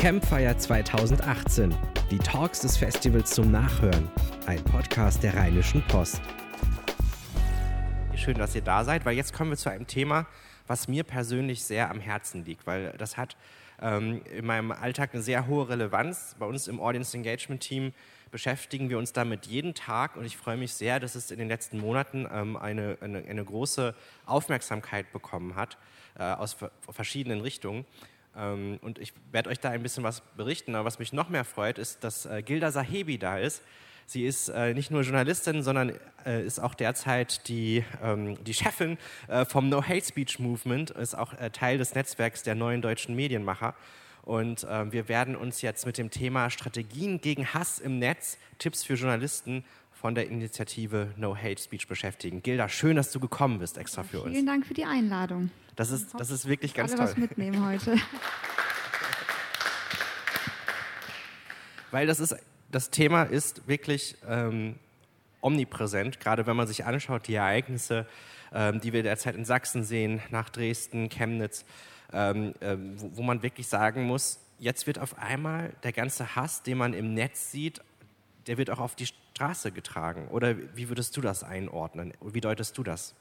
Campfire 2018. Die Talks des Festivals zum Nachhören. Ein Podcast der Rheinischen Post. Schön, dass ihr da seid, weil jetzt kommen wir zu einem Thema, was mir persönlich sehr am Herzen liegt, weil das hat ähm, in meinem Alltag eine sehr hohe Relevanz. Bei uns im Audience Engagement Team beschäftigen wir uns damit jeden Tag und ich freue mich sehr, dass es in den letzten Monaten ähm, eine, eine, eine, große Aufmerksamkeit bekommen hat äh, aus verschiedenen Richtungen. Ähm, und ich werde euch da ein bisschen was berichten. Aber was mich noch mehr freut, ist, dass äh, Gilda Sahebi da ist. Sie ist äh, nicht nur Journalistin, sondern äh, ist auch derzeit die, ähm, die Chefin äh, vom No Hate Speech Movement, ist auch äh, Teil des Netzwerks der neuen deutschen Medienmacher. Und äh, wir werden uns jetzt mit dem Thema Strategien gegen Hass im Netz, Tipps für Journalisten von der Initiative No Hate Speech beschäftigen. Gilda, schön, dass du gekommen bist extra für uns. Vielen Dank für die Einladung. Das ist, das ist wirklich ganz alle toll. was mitnehmen heute. Weil das ist, das Thema ist wirklich ähm, omnipräsent, gerade wenn man sich anschaut, die Ereignisse, ähm, die wir derzeit in Sachsen sehen, nach Dresden, Chemnitz, ähm, äh, wo, wo man wirklich sagen muss, jetzt wird auf einmal der ganze Hass, den man im Netz sieht, der wird auch auf die Straße getragen. Oder wie würdest du das einordnen? Wie deutest du das?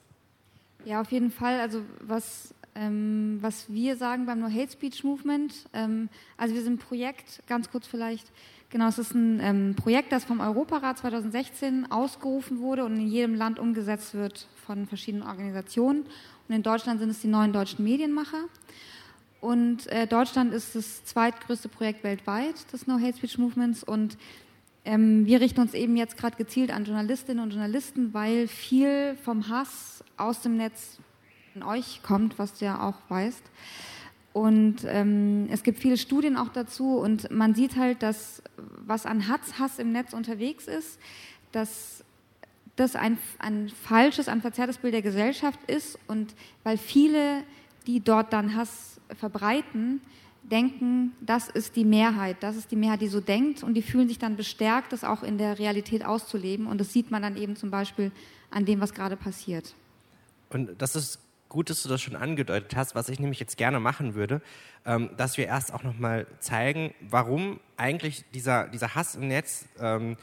Ja, auf jeden Fall. Also was, ähm, was wir sagen beim No Hate Speech Movement, ähm, also wir sind ein Projekt, ganz kurz vielleicht, genau, es ist ein ähm, Projekt, das vom Europarat 2016 ausgerufen wurde und in jedem Land umgesetzt wird von verschiedenen Organisationen. Und in Deutschland sind es die neuen deutschen Medienmacher. Und äh, Deutschland ist das zweitgrößte Projekt weltweit des No Hate Speech Movements und ähm, wir richten uns eben jetzt gerade gezielt an Journalistinnen und Journalisten, weil viel vom Hass aus dem Netz in euch kommt, was du ja auch weißt. Und ähm, es gibt viele Studien auch dazu und man sieht halt, dass was an Hass, Hass im Netz unterwegs ist, dass das ein, ein falsches, ein verzerrtes Bild der Gesellschaft ist und weil viele, die dort dann Hass verbreiten, denken, das ist die Mehrheit, das ist die Mehrheit, die so denkt und die fühlen sich dann bestärkt, das auch in der Realität auszuleben und das sieht man dann eben zum Beispiel an dem, was gerade passiert. Und das ist gut, dass du das schon angedeutet hast, was ich nämlich jetzt gerne machen würde, ähm, dass wir erst auch nochmal zeigen, warum eigentlich dieser, dieser Hass im Netz ähm,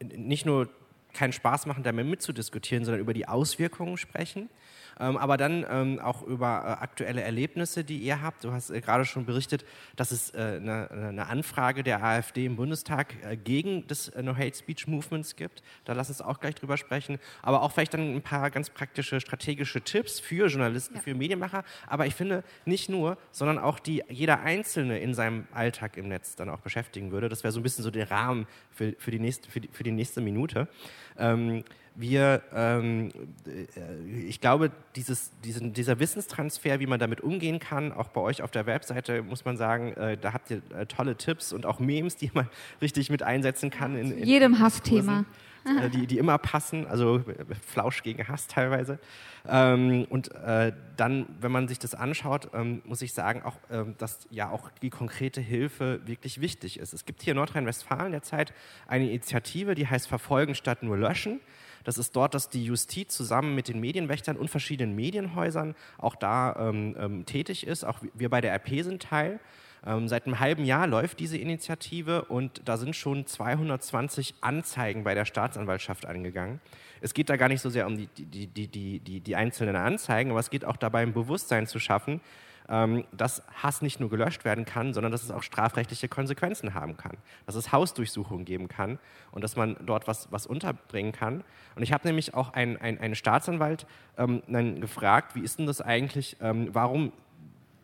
nicht nur keinen Spaß machen, damit mitzudiskutieren, sondern über die Auswirkungen sprechen aber dann ähm, auch über äh, aktuelle Erlebnisse, die ihr habt. Du hast äh, gerade schon berichtet, dass es äh, eine, eine, Anfrage der AfD im Bundestag gegen das No Hate Speech Movements gibt. Da lass uns auch gleich drüber sprechen. Aber auch vielleicht dann ein paar ganz praktische strategische Tipps für Journalisten, ja. für Medienmacher. Aber ich finde nicht nur, sondern auch die jeder Einzelne in seinem Alltag im Netz dann auch beschäftigen würde. Das wäre so ein bisschen so der Rahmen für, für, die, nächste, für, die, für die nächste Minute. Ähm, wir, ähm, äh, ich glaube, dieses, diesen, dieser Wissenstransfer, wie man damit umgehen kann, auch bei euch auf der Webseite, muss man sagen, äh, da habt ihr äh, tolle Tipps und auch Memes, die man richtig mit einsetzen kann. In, in jedem Hassthema. Äh, die, die immer passen, also Flausch gegen Hass teilweise. Ähm, und äh, dann, wenn man sich das anschaut, ähm, muss ich sagen, auch, ähm, dass ja auch die konkrete Hilfe wirklich wichtig ist. Es gibt hier in Nordrhein-Westfalen derzeit eine Initiative, die heißt Verfolgen statt nur löschen. Das ist dort, dass die Justiz zusammen mit den Medienwächtern und verschiedenen Medienhäusern auch da ähm, ähm, tätig ist. Auch wir bei der RP sind Teil. Ähm, seit einem halben Jahr läuft diese Initiative und da sind schon 220 Anzeigen bei der Staatsanwaltschaft angegangen. Es geht da gar nicht so sehr um die, die, die, die, einzelnen Anzeigen, aber es geht auch dabei, ein Bewusstsein zu schaffen, dass Hass nicht nur gelöscht werden kann, sondern dass es auch strafrechtliche Konsequenzen haben kann. Dass es Hausdurchsuchungen geben kann und dass man dort was, was unterbringen kann. Und ich habe nämlich auch einen, einen, einen Staatsanwalt ähm, gefragt, wie ist denn das eigentlich, ähm, warum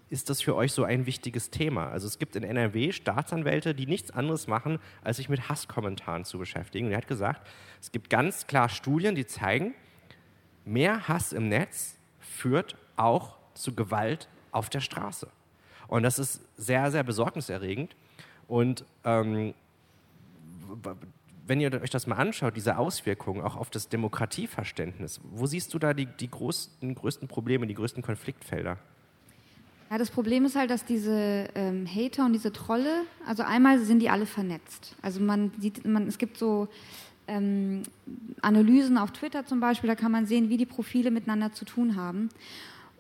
ist das für euch so ein wichtiges Thema? Also es gibt in NRW Staatsanwälte, die nichts anderes machen, als sich mit Hasskommentaren zu beschäftigen. Und er hat gesagt, es gibt ganz klar Studien, die zeigen, mehr Hass im Netz führt auch zu Gewalt auf der Straße. Und das ist sehr, sehr besorgniserregend. Und ähm, wenn ihr euch das mal anschaut, diese Auswirkungen auch auf das Demokratieverständnis, wo siehst du da die, die größten, größten Probleme, die größten Konfliktfelder? Ja, das Problem ist halt, dass diese ähm, Hater und diese Trolle, also einmal sind die alle vernetzt. Also man sieht, man, es gibt so ähm, Analysen auf Twitter zum Beispiel, da kann man sehen, wie die Profile miteinander zu tun haben.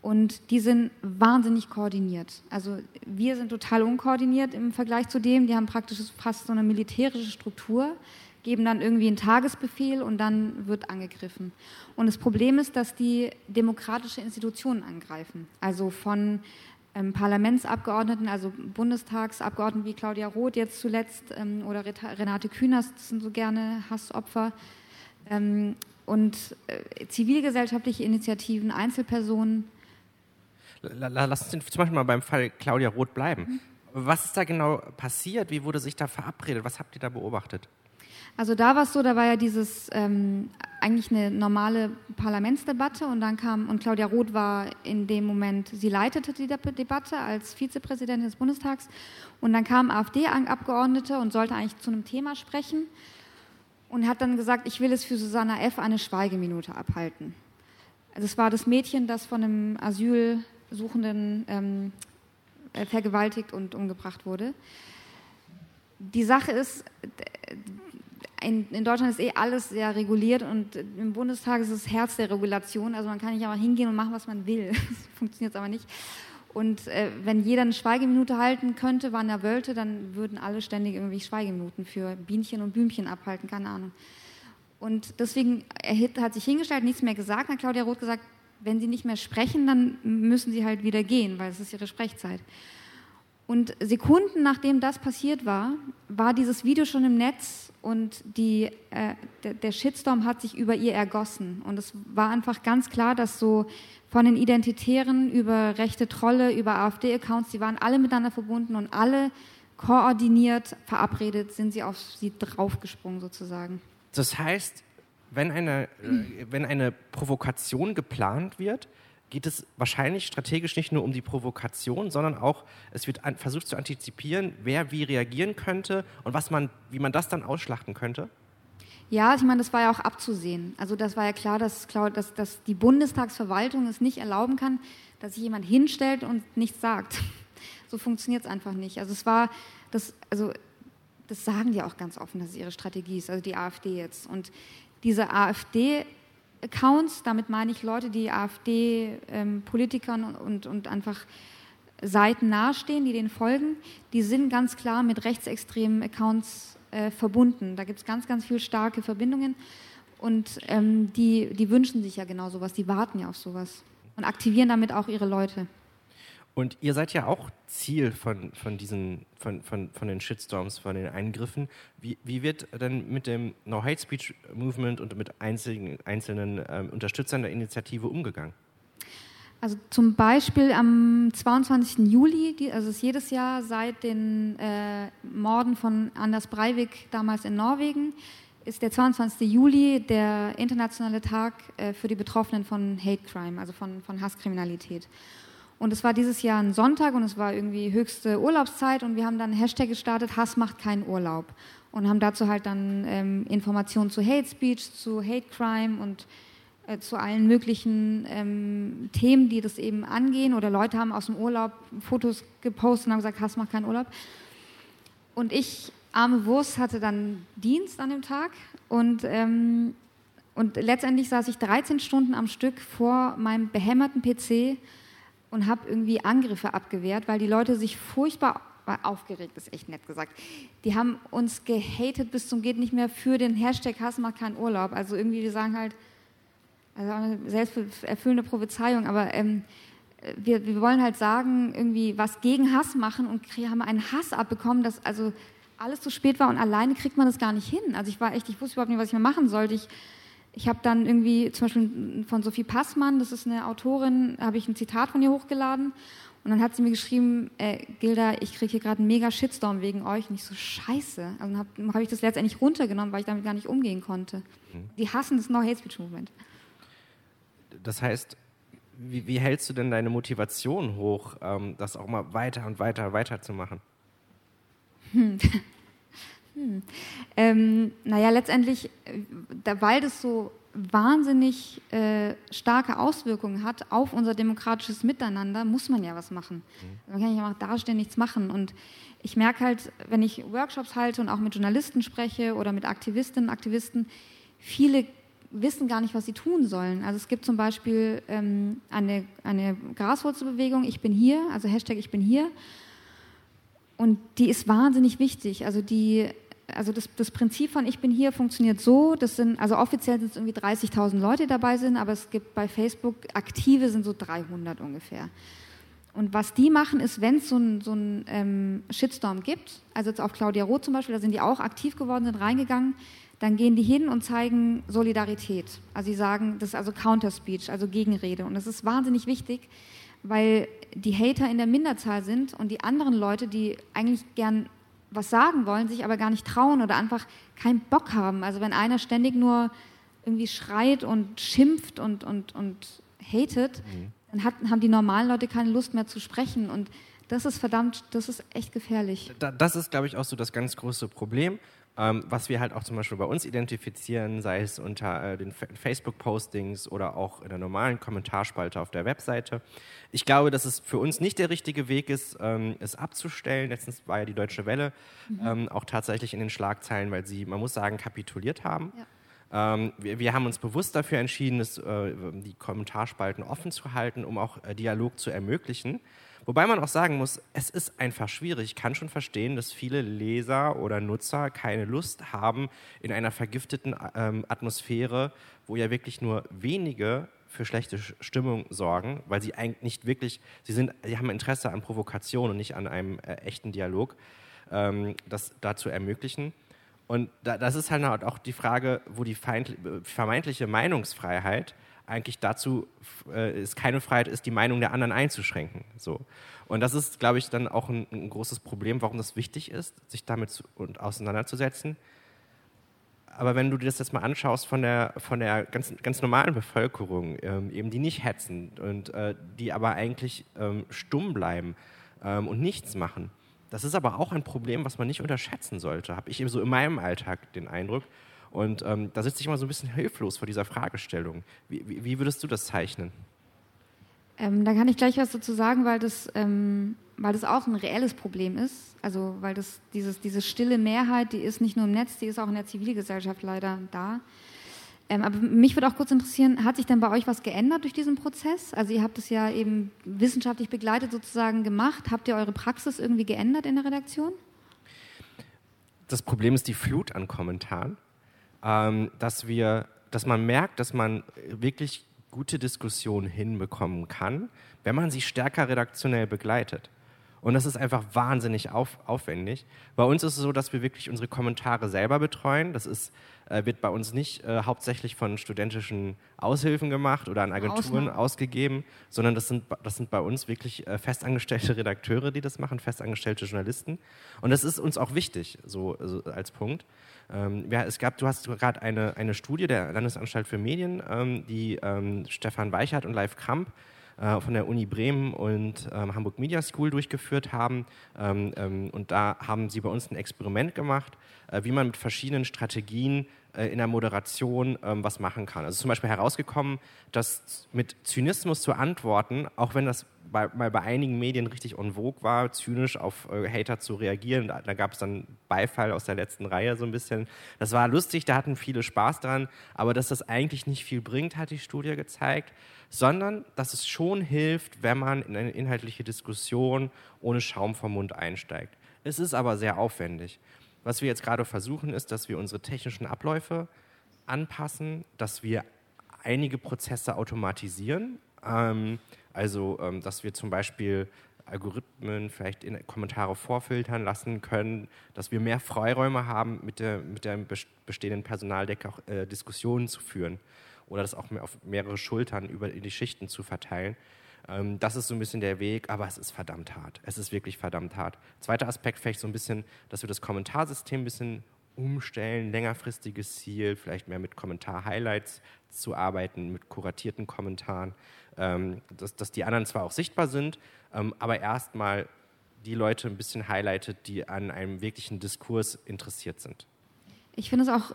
Und die sind wahnsinnig koordiniert. Also wir sind total unkoordiniert im Vergleich zu dem. Die haben praktisch fast so eine militärische Struktur, geben dann irgendwie einen Tagesbefehl und dann wird angegriffen. Und das Problem ist, dass die demokratische Institutionen angreifen. Also von ähm, Parlamentsabgeordneten, also Bundestagsabgeordneten wie Claudia Roth jetzt zuletzt ähm, oder Renate Künast, sind so gerne Hassopfer. Ähm, und äh, zivilgesellschaftliche Initiativen, Einzelpersonen. Lass uns zum Beispiel mal beim Fall Claudia Roth bleiben. Was ist da genau passiert? Wie wurde sich da verabredet? Was habt ihr da beobachtet? Also da war es so, da war ja dieses ähm, eigentlich eine normale Parlamentsdebatte und dann kam, und Claudia Roth war in dem Moment, sie leitete die Debatte als Vizepräsidentin des Bundestags und dann kam AfD-Abgeordnete und sollte eigentlich zu einem Thema sprechen und hat dann gesagt, ich will es für Susanna F. eine Schweigeminute abhalten. Also es war das Mädchen, das von einem Asylsuchenden ähm, äh, vergewaltigt und umgebracht wurde. Die Sache ist, in, in, Deutschland ist eh alles sehr reguliert und im Bundestag ist das Herz der Regulation. Also man kann nicht einfach hingehen und machen, was man will. Das funktioniert aber nicht. Und äh, wenn jeder eine Schweigeminute halten könnte, wann er wollte, dann würden alle ständig irgendwie Schweigeminuten für Bienchen und Blümchen abhalten, keine Ahnung. Und deswegen hat sich hingestellt, nichts mehr gesagt. Hat Claudia Roth gesagt, wenn Sie nicht mehr sprechen, dann müssen Sie halt wieder gehen, weil es ist Ihre Sprechzeit. Und Sekunden nachdem das passiert war, war dieses Video schon im Netz und die, äh, der, der, Shitstorm hat sich über ihr ergossen. Und es war einfach ganz klar, dass so von den Identitären über rechte Trolle, über AfD-Accounts, die waren alle miteinander verbunden und alle koordiniert, verabredet, sind sie auf sie draufgesprungen sozusagen. Das heißt, wenn eine, äh, wenn eine Provokation geplant wird, geht es wahrscheinlich strategisch nicht nur um die Provokation, sondern auch, es wird an, versucht zu antizipieren, wer wie reagieren könnte und was man, wie man das dann ausschlachten könnte? Ja, ich meine, das war ja auch abzusehen. Also das war ja klar, dass, dass, dass die Bundestagsverwaltung es nicht erlauben kann, dass sich jemand hinstellt und nichts sagt. So funktioniert es einfach nicht. Also es war, das, also das sagen die auch ganz offen, dass es ihre Strategie ist, also die AfD jetzt. Und diese AfD Accounts, damit meine ich Leute, die AfD-Politikern ähm, und, und einfach Seiten nahestehen, die denen folgen, die sind ganz klar mit rechtsextremen Accounts äh, verbunden. Da gibt es ganz, ganz viele starke Verbindungen und ähm, die, die wünschen sich ja genau sowas, die warten ja auf sowas und aktivieren damit auch ihre Leute. Und ihr seid ja auch Ziel von, von, diesen, von, von, von den Shitstorms, von den Eingriffen. Wie, wie wird denn mit dem No Hate Speech Movement und mit einzelnen, einzelnen ähm, Unterstützern der Initiative umgegangen? Also zum Beispiel am 22. Juli, die, also ist jedes Jahr seit den äh, Morden von Anders Breivik damals in Norwegen, ist der 22. Juli der internationale Tag äh, für die Betroffenen von Hate Crime, also von, von Hasskriminalität. Und es war dieses Jahr ein Sonntag und es war irgendwie höchste Urlaubszeit und wir haben dann einen Hashtag gestartet, Hass macht keinen Urlaub. Und haben dazu halt dann ähm, Informationen zu Hate Speech, zu Hate Crime und äh, zu allen möglichen ähm, Themen, die das eben angehen. Oder Leute haben aus dem Urlaub Fotos gepostet und haben gesagt, Hass macht keinen Urlaub. Und ich, arme Wurst, hatte dann Dienst an dem Tag und ähm, und letztendlich saß ich 13 Stunden am Stück vor meinem behämmerten PC und habe irgendwie Angriffe abgewehrt, weil die Leute sich furchtbar aufgeregt ist echt nett gesagt. Die haben uns gehatet bis zum geht nicht mehr für den Hashtag Hass macht keinen Urlaub. Also irgendwie wir sagen halt, also eine selbsterfüllende Prophezeiung, aber ähm, wir, wir wollen halt sagen, irgendwie was gegen Hass machen und haben einen Hass abbekommen, dass also alles zu spät war und alleine kriegt man das gar nicht hin. Also ich war echt, ich wusste überhaupt nicht, was ich mehr machen sollte. Ich ich habe dann irgendwie zum Beispiel von Sophie Passmann, das ist eine Autorin, habe ich ein Zitat von ihr hochgeladen und dann hat sie mir geschrieben, äh, Gilda, ich kriege hier gerade einen mega Shitstorm wegen euch. Und ich so, scheiße. Also habe hab ich das letztendlich runtergenommen, weil ich damit gar nicht umgehen konnte. Mhm. Die hassen das No Hate Speech Movement. Das heißt, wie, wie, hältst du denn deine Motivation hoch, ähm, das auch mal weiter und weiter, weiter zu machen? Hm. Hm. Ähm, naja, letztendlich, äh, weil das so wahnsinnig äh, starke Auswirkungen hat auf unser demokratisches Miteinander, muss man ja was machen. Mhm. Man kann nicht einfach dastehen, nichts machen. Und ich merke halt, wenn ich Workshops halte und auch mit Journalisten spreche oder mit Aktivistinnen und Aktivisten, viele wissen gar nicht, was sie tun sollen. Also es gibt zum Beispiel ähm, eine, eine Graswurzelbewegung, ich bin hier, also Hashtag ich bin hier. Und die ist wahnsinnig wichtig. Also die also das, das, Prinzip von Ich bin hier funktioniert so, das sind, also offiziell sind es irgendwie 30.000 Leute, dabei sind, aber es gibt bei Facebook aktive sind so 300 ungefähr. Und was die machen, ist, wenn es so einen so ähm, Shitstorm gibt, also jetzt auf Claudia Roth zum Beispiel, da sind die auch aktiv geworden, sind reingegangen, dann gehen die hin und zeigen Solidarität. Also sie sagen, das ist also Counterspeech, also Gegenrede. Und das ist wahnsinnig wichtig, weil die Hater in der Minderzahl sind und die anderen Leute, die eigentlich gern was sagen wollen, sich aber gar nicht trauen oder einfach keinen Bock haben. Also wenn einer ständig nur irgendwie schreit und schimpft und, und, und hatet, mhm. dann hat, haben die normalen Leute keine Lust mehr zu sprechen. Und das ist verdammt, das ist echt gefährlich. das ist, glaube ich, auch so das ganz große Problem. Ähm, was wir halt auch zum Beispiel bei uns identifizieren, sei es unter äh, den Facebook-Postings oder auch in der normalen Kommentarspalte auf der Webseite. Ich glaube, dass es für uns nicht der richtige Weg ist, ähm, es abzustellen. Letztens war ja die Deutsche Welle mhm. ähm, auch tatsächlich in den Schlagzeilen, weil sie, man muss sagen, kapituliert haben. Ja. Ähm, wir, wir, haben uns bewusst dafür entschieden, das, äh, die Kommentarspalten offen zu halten, um auch äh, Dialog zu ermöglichen. Wobei man auch sagen muss, es ist einfach schwierig. Ich kann schon verstehen, dass viele Leser oder Nutzer keine Lust haben, in einer vergifteten ähm, Atmosphäre, wo ja wirklich nur wenige für schlechte Stimmung sorgen, weil sie eigentlich nicht wirklich, sie, sind, sie haben Interesse an Provokation und nicht an einem äh, echten Dialog, ähm, das da zu ermöglichen. Und da, das ist halt auch die Frage, wo die vermeintliche Meinungsfreiheit eigentlich dazu äh, es keine Freiheit ist, die Meinung der anderen einzuschränken. So. Und das ist, glaube ich, dann auch ein, ein, großes Problem, warum das wichtig ist, sich damit zu, und auseinanderzusetzen. Aber wenn du dir das jetzt mal anschaust von der, von der ganz, ganz normalen Bevölkerung, ähm, eben die nicht hetzen und äh, die aber eigentlich ähm, stumm bleiben ähm, und nichts machen, das ist aber auch ein Problem, was man nicht unterschätzen sollte, habe ich eben so in meinem Alltag den Eindruck. Und ähm, da sitze ich immer so ein bisschen hilflos vor dieser Fragestellung. Wie, wie, wie würdest du das zeichnen? Ähm, da kann ich gleich was dazu sagen, weil das, ähm, weil das auch ein reelles Problem ist. Also weil das dieses, diese stille Mehrheit, die ist nicht nur im Netz, die ist auch in der Zivilgesellschaft leider da. Ähm, aber mich würde auch kurz interessieren, hat sich denn bei euch was geändert durch diesen Prozess? Also ihr habt es ja eben wissenschaftlich begleitet sozusagen gemacht. Habt ihr eure Praxis irgendwie geändert in der Redaktion? Das Problem ist die Flut an Kommentaren dass wir, dass man merkt, dass man wirklich gute Diskussionen hinbekommen kann, wenn man sie stärker redaktionell begleitet. Und das ist einfach wahnsinnig auf, aufwendig. Bei uns ist es so, dass wir wirklich unsere Kommentare selber betreuen. Das ist, äh, wird bei uns nicht äh, hauptsächlich von studentischen Aushilfen gemacht oder an Agenturen Ausnahme. ausgegeben, sondern das sind, das sind bei uns wirklich äh, festangestellte Redakteure, die das machen, festangestellte Journalisten. Und das ist uns auch wichtig, so, so als Punkt. Ähm, ja, es gab, du hast gerade eine, eine Studie der Landesanstalt für Medien, ähm, die ähm, Stefan Weichert und Live Kramp äh, von der Uni Bremen und ähm, Hamburg Media School durchgeführt haben. Ähm, ähm, und da haben sie bei uns ein Experiment gemacht, wie man mit verschiedenen Strategien äh, in der Moderation was machen kann. Also zum Beispiel herausgekommen, dass mit Zynismus zu antworten, auch wenn das bei, mal bei einigen Medien richtig en vogue war, zynisch auf äh, Hater zu reagieren. Da, da gab es dann Beifall aus der letzten Reihe so ein bisschen. Das war lustig, da hatten viele Spaß dran, aber dass das eigentlich nicht viel bringt, hat die Studie gezeigt, sondern dass es schon hilft, wenn man in eine inhaltliche Diskussion ohne Schaum vom Mund einsteigt. Es ist aber sehr aufwendig. Was wir jetzt gerade versuchen, ist, dass wir unsere technischen Abläufe anpassen, dass wir einige Prozesse automatisieren. Ähm, also, ähm, dass wir zum Beispiel Algorithmen vielleicht in Kommentare vorfiltern lassen können, dass wir mehr Freiräume haben, mit der, mit der bestehenden Personaldecke auch äh, Diskussionen zu führen oder das auch mehr auf mehrere Schultern über die Schichten zu verteilen. Ähm, das ist so ein bisschen der Weg, aber es ist verdammt hart. Es ist wirklich verdammt hart. Zweiter Aspekt vielleicht so ein bisschen, dass wir das Kommentarsystem ein bisschen umstellen, längerfristiges Ziel, vielleicht mehr mit Kommentar-Highlights zu arbeiten, mit kuratierten Kommentaren, ähm, dass, dass, die anderen zwar auch sichtbar sind, ähm, aber erstmal die Leute ein bisschen highlightet, die an einem wirklichen Diskurs interessiert sind. Ich finde es auch,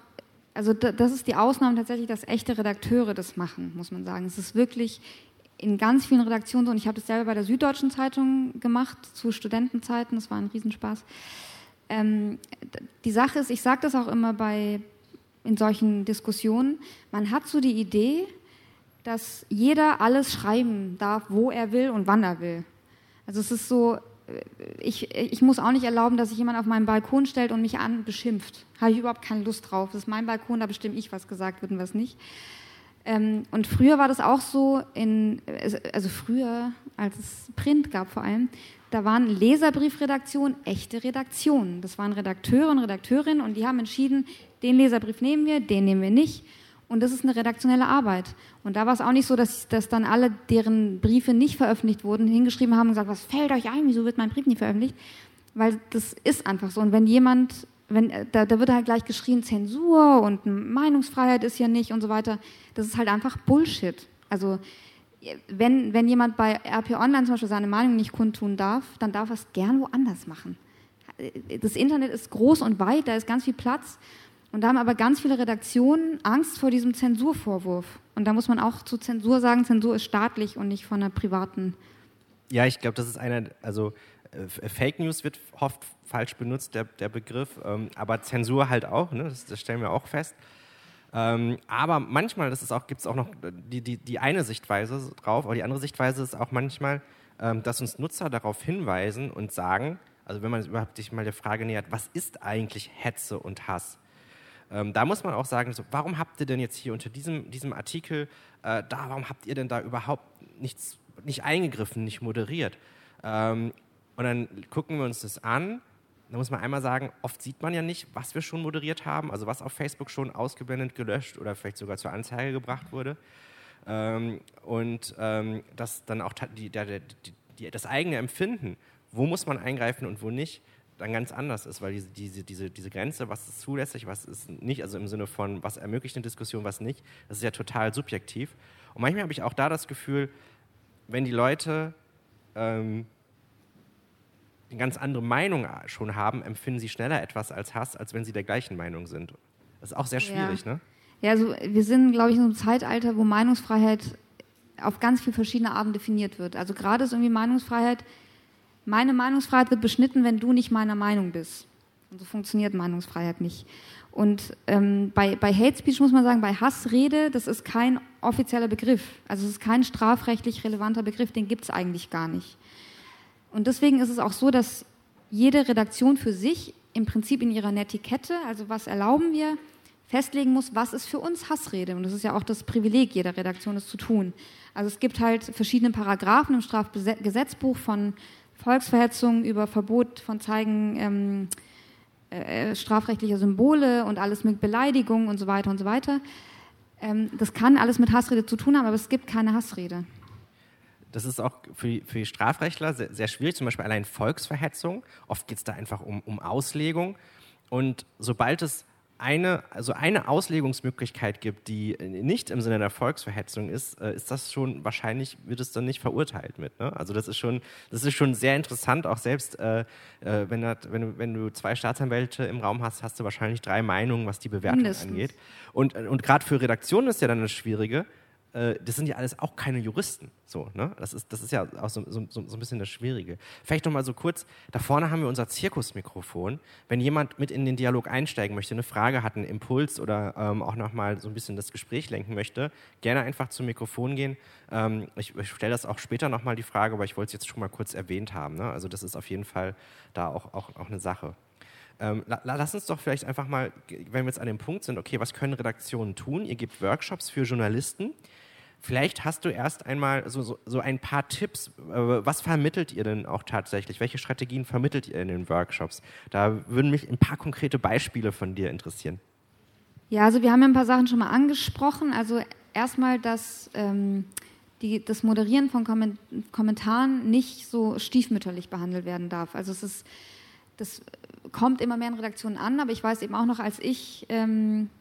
also das ist die Ausnahme tatsächlich, dass echte Redakteure das machen, muss man sagen. Es ist wirklich in ganz vielen Redaktionen so, und ich habe das selber bei der Süddeutschen Zeitung gemacht, zu Studentenzeiten, das war ein Riesenspaß. Ähm, die Sache ist, ich sage das auch immer bei, in solchen Diskussionen, man hat so die Idee, dass jeder alles schreiben darf, wo er will und wann er will. Also es ist so, ich, ich muss auch nicht erlauben, dass sich jemand auf meinen Balkon stellt und mich an beschimpft. Habe ich überhaupt keine Lust drauf. Das ist mein Balkon, da bestimme ich, was gesagt wird und was nicht. Ähm, und früher war das auch so, in, also früher, als es Print gab vor allem, da waren Leserbriefredaktionen echte Redaktionen. Das waren Redakteure und Redakteurinnen und die haben entschieden, den Leserbrief nehmen wir, den nehmen wir nicht. Und das ist eine redaktionelle Arbeit. Und da war es auch nicht so, dass, dass dann alle, deren Briefe nicht veröffentlicht wurden, hingeschrieben haben und gesagt, was fällt euch ein, wieso wird mein Brief nicht veröffentlicht? Weil das ist einfach so. Und wenn jemand, wenn, da, da wird halt gleich geschrien, Zensur und Meinungsfreiheit ist ja nicht und so weiter. Das ist halt einfach Bullshit. Also wenn, wenn jemand bei RP Online zum Beispiel seine Meinung nicht kundtun darf, dann darf er es gern woanders machen. Das Internet ist groß und weit, da ist ganz viel Platz. Und da haben aber ganz viele Redaktionen Angst vor diesem Zensurvorwurf. Und da muss man auch zu Zensur sagen, Zensur ist staatlich und nicht von einer privaten. Ja, ich glaube, das ist einer, also äh, Fake News wird oft falsch benutzt, der, der Begriff, ähm, aber Zensur halt auch, ne? das, das stellen wir auch fest. Ähm, aber manchmal gibt es auch noch die, die, die eine Sichtweise drauf, aber die andere Sichtweise ist auch manchmal, ähm, dass uns Nutzer darauf hinweisen und sagen, also wenn man überhaupt sich mal der Frage nähert, was ist eigentlich Hetze und Hass? Ähm, da muss man auch sagen, so, warum habt ihr denn jetzt hier unter diesem, diesem Artikel, äh, da, warum habt ihr denn da überhaupt nichts, nicht eingegriffen, nicht moderiert? Ähm, und dann gucken wir uns das an. Da muss man einmal sagen, oft sieht man ja nicht, was wir schon moderiert haben, also was auf Facebook schon ausgeblendet, gelöscht oder vielleicht sogar zur Anzeige gebracht wurde. Ähm, und ähm, das dann auch die, die, die, das eigene Empfinden, wo muss man eingreifen und wo nicht, dann ganz anders ist, weil diese, diese, diese, diese Grenze, was ist zulässig, was ist nicht, also im Sinne von, was ermöglicht eine Diskussion, was nicht, das ist ja total subjektiv. Und manchmal habe ich auch da das Gefühl, wenn die Leute ähm, eine ganz andere Meinung schon haben, empfinden sie schneller etwas als Hass, als wenn sie der gleichen Meinung sind. Das ist auch sehr schwierig, ja. ne? Ja, also wir sind, glaube ich, in einem Zeitalter, wo Meinungsfreiheit auf ganz viele verschiedene Arten definiert wird. Also gerade ist irgendwie Meinungsfreiheit meine Meinungsfreiheit wird beschnitten, wenn du nicht meiner Meinung bist. Und so funktioniert Meinungsfreiheit nicht. Und ähm, bei, bei Hate Speech muss man sagen, bei Hassrede, das ist kein offizieller Begriff. Also es ist kein strafrechtlich relevanter Begriff, den gibt es eigentlich gar nicht. Und deswegen ist es auch so, dass jede Redaktion für sich im Prinzip in ihrer Netiquette, also was erlauben wir, festlegen muss, was ist für uns Hassrede. Und das ist ja auch das Privileg jeder Redaktion, das zu tun. Also es gibt halt verschiedene Paragraphen im Strafgesetzbuch von Volksverhetzung, über Verbot von Zeigen ähm, äh, strafrechtlicher Symbole und alles mit Beleidigung und so weiter und so weiter. Ähm, das kann alles mit Hassrede zu tun haben, aber es gibt keine Hassrede. Das ist auch für, für die Strafrechtler sehr, sehr, schwierig, zum Beispiel allein Volksverhetzung. Oft geht es da einfach um, um Auslegung. Und sobald es eine, also eine Auslegungsmöglichkeit gibt, die nicht im Sinne der Volksverhetzung ist, äh, ist das schon wahrscheinlich wird es dann nicht verurteilt mit. Ne? Also das ist schon, das ist schon sehr interessant. Auch selbst äh, äh wenn, das, wenn, du, wenn du zwei Staatsanwälte im Raum hast, hast du wahrscheinlich drei Meinungen, was die Bewertung Mindestens. angeht. Und, und gerade für Redaktionen ist ja dann das Schwierige äh, das sind ja alles auch keine Juristen. So, ne? das, ist, das ist ja auch so, so, so ein bisschen das Schwierige. Vielleicht noch mal so kurz, da vorne haben wir unser Zirkusmikrofon. Wenn jemand mit in den Dialog einsteigen möchte, eine Frage hat, einen Impuls oder ähm, auch noch mal so ein bisschen das Gespräch lenken möchte, gerne einfach zum Mikrofon gehen. Ähm, ich, ich stelle das auch später noch mal die Frage, aber ich wollte es jetzt schon mal kurz erwähnt haben. Ne? Also das ist auf jeden Fall da auch, auch, auch eine Sache. Ähm, la, lass uns doch vielleicht einfach mal, wenn wir jetzt an dem Punkt sind, okay, was können Redaktionen tun? Ihr gebt Workshops für Journalisten. Vielleicht hast du erst einmal so, so, so, ein paar Tipps. Äh, was vermittelt ihr denn auch tatsächlich? Welche Strategien vermittelt ihr in den Workshops? Da würden mich ein paar konkrete Beispiele von dir interessieren. Ja, also wir haben ja ein paar Sachen schon mal angesprochen. Also erstmal, dass ähm, die, das Moderieren von Kommentaren nicht so stiefmütterlich behandelt werden darf. Also es ist, das kommt immer mehr in Redaktionen an, aber ich weiß eben auch noch, als ich ähm,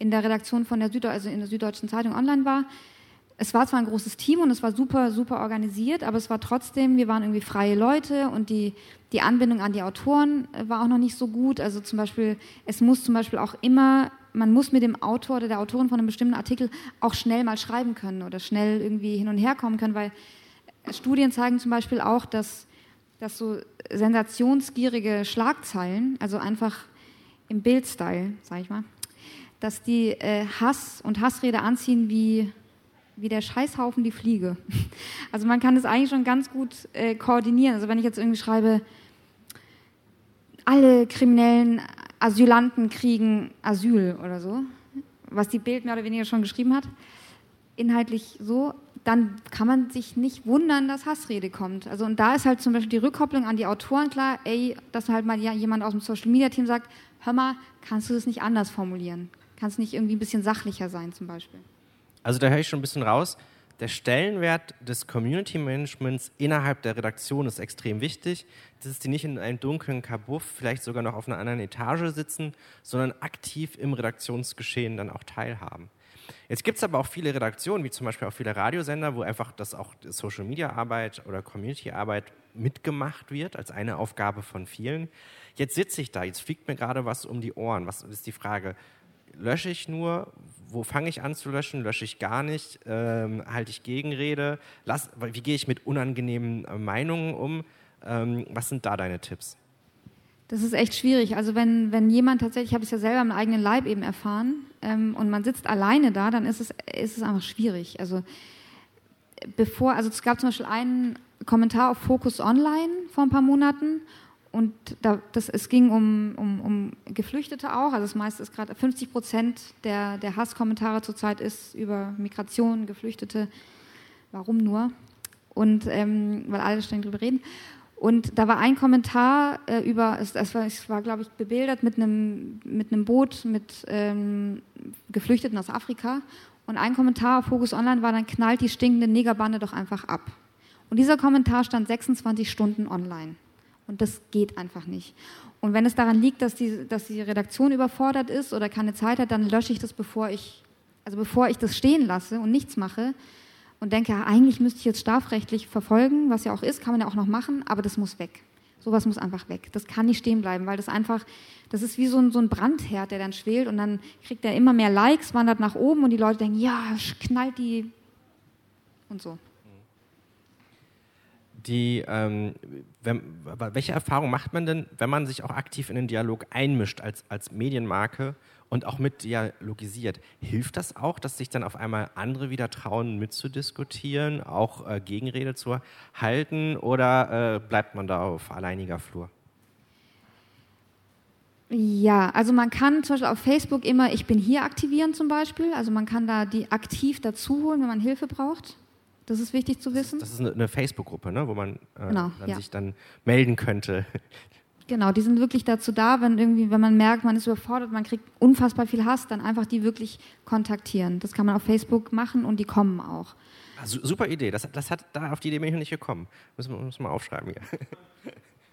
in der Redaktion von der Süd also in der Süddeutschen Zeitung online war. Es war zwar ein großes Team und es war super, super organisiert, aber es war trotzdem, wir waren irgendwie freie Leute und die, die Anbindung an die Autoren äh, war auch noch nicht so gut. Also zum Beispiel, es muss zum Beispiel auch immer, man muss mit dem Autor oder der Autorin von einem bestimmten Artikel auch schnell mal schreiben können oder schnell irgendwie hin und her kommen können, weil Studien zeigen zum Beispiel auch, dass, dass so sensationsgierige Schlagzeilen, also einfach im Bildstyle, sag ich mal, dass die äh, Hass und Hassrede anziehen wie, wie der Scheißhaufen die Fliege. Also man kann das eigentlich schon ganz gut äh, koordinieren. Also wenn ich jetzt irgendwie schreibe, alle kriminellen Asylanten kriegen Asyl oder so, was die Bild mehr oder weniger schon geschrieben hat, inhaltlich so, dann kann man sich nicht wundern, dass Hassrede kommt. Also und da ist halt zum Beispiel die Rückkopplung an die Autoren klar, ey, dass halt mal jemand aus dem Social Media Team sagt, hör mal, kannst du das nicht anders formulieren? Kannst du nicht irgendwie ein bisschen sachlicher sein zum Beispiel? Also da höre ich schon ein bisschen raus. Der Stellenwert des Community Managements innerhalb der Redaktion ist extrem wichtig. Das ist die nicht in einem dunklen Kabuff, vielleicht sogar noch auf einer anderen Etage sitzen, sondern aktiv im Redaktionsgeschehen dann auch teilhaben. Jetzt gibt es aber auch viele Redaktionen, wie zum Beispiel auch viele Radiosender, wo einfach das auch Social Media Arbeit oder Community Arbeit mitgemacht wird, als eine Aufgabe von vielen. Jetzt sitze ich da, jetzt fliegt mir gerade was um die Ohren. Was ist die Frage? Lösche ich nur? Wo fange ich an zu löschen? Lösche ich gar nicht? Ähm, halte ich Gegenrede? Lass, wie gehe ich mit unangenehmen äh, Meinungen um? Ähm, was sind da deine Tipps? Das ist echt schwierig. Also wenn, wenn jemand tatsächlich, ich habe es ja selber im eigenen Leib eben erfahren, ähm, und man sitzt alleine da, dann ist es, ist es einfach schwierig. Also bevor, also es gab zum Beispiel einen Kommentar auf Focus Online vor ein paar Monaten und da, das, es ging um, um, um Geflüchtete auch. Also das meiste ist gerade 50 Prozent der, der Hasskommentare zurzeit ist über Migration, Geflüchtete. Warum nur? Und ähm, weil alle streng drüber reden. Und da war ein Kommentar äh, über, es, es war, war glaube ich, bebildert mit einem, mit einem Boot mit ähm, Geflüchteten aus Afrika. Und ein Kommentar auf Focus Online war, dann knallt die stinkende Negerbande doch einfach ab. Und dieser Kommentar stand 26 Stunden online. Und das geht einfach nicht. Und wenn es daran liegt, dass die, dass die Redaktion überfordert ist oder keine Zeit hat, dann lösche ich das, bevor ich, also bevor ich das stehen lasse und nichts mache, und denke, ja, eigentlich müsste ich jetzt strafrechtlich verfolgen, was ja auch ist, kann man ja auch noch machen, aber das muss weg. Sowas muss einfach weg. Das kann nicht stehen bleiben, weil das einfach, das ist wie so ein, so ein Brandherd, der dann schwelt und dann kriegt er immer mehr Likes, wandert nach oben und die Leute denken, ja, knallt die und so. Die, ähm, wenn, welche Erfahrung macht man denn, wenn man sich auch aktiv in den Dialog einmischt als, als Medienmarke und auch mit dialogisiert. Hilft das auch, dass sich dann auf einmal andere wieder trauen, mitzudiskutieren, auch äh, Gegenrede zu halten oder äh, bleibt man da auf alleiniger Flur? Ja, also man kann zum Beispiel auf Facebook immer Ich bin hier aktivieren zum Beispiel. Also man kann da die aktiv dazu holen, wenn man Hilfe braucht. Das ist wichtig zu wissen. Das ist, das ist eine Facebook-Gruppe, ne, wo man äh, genau, dann ja. sich dann melden könnte. Genau, die sind wirklich dazu da, wenn irgendwie, wenn man merkt, man ist überfordert, man kriegt unfassbar viel Hass, dann einfach die wirklich kontaktieren. Das kann man auf Facebook machen und die kommen auch. Also, super Idee. Das, das hat, da auf die Idee bin ich noch nicht gekommen. Müssen wir, wir mal aufschreiben hier.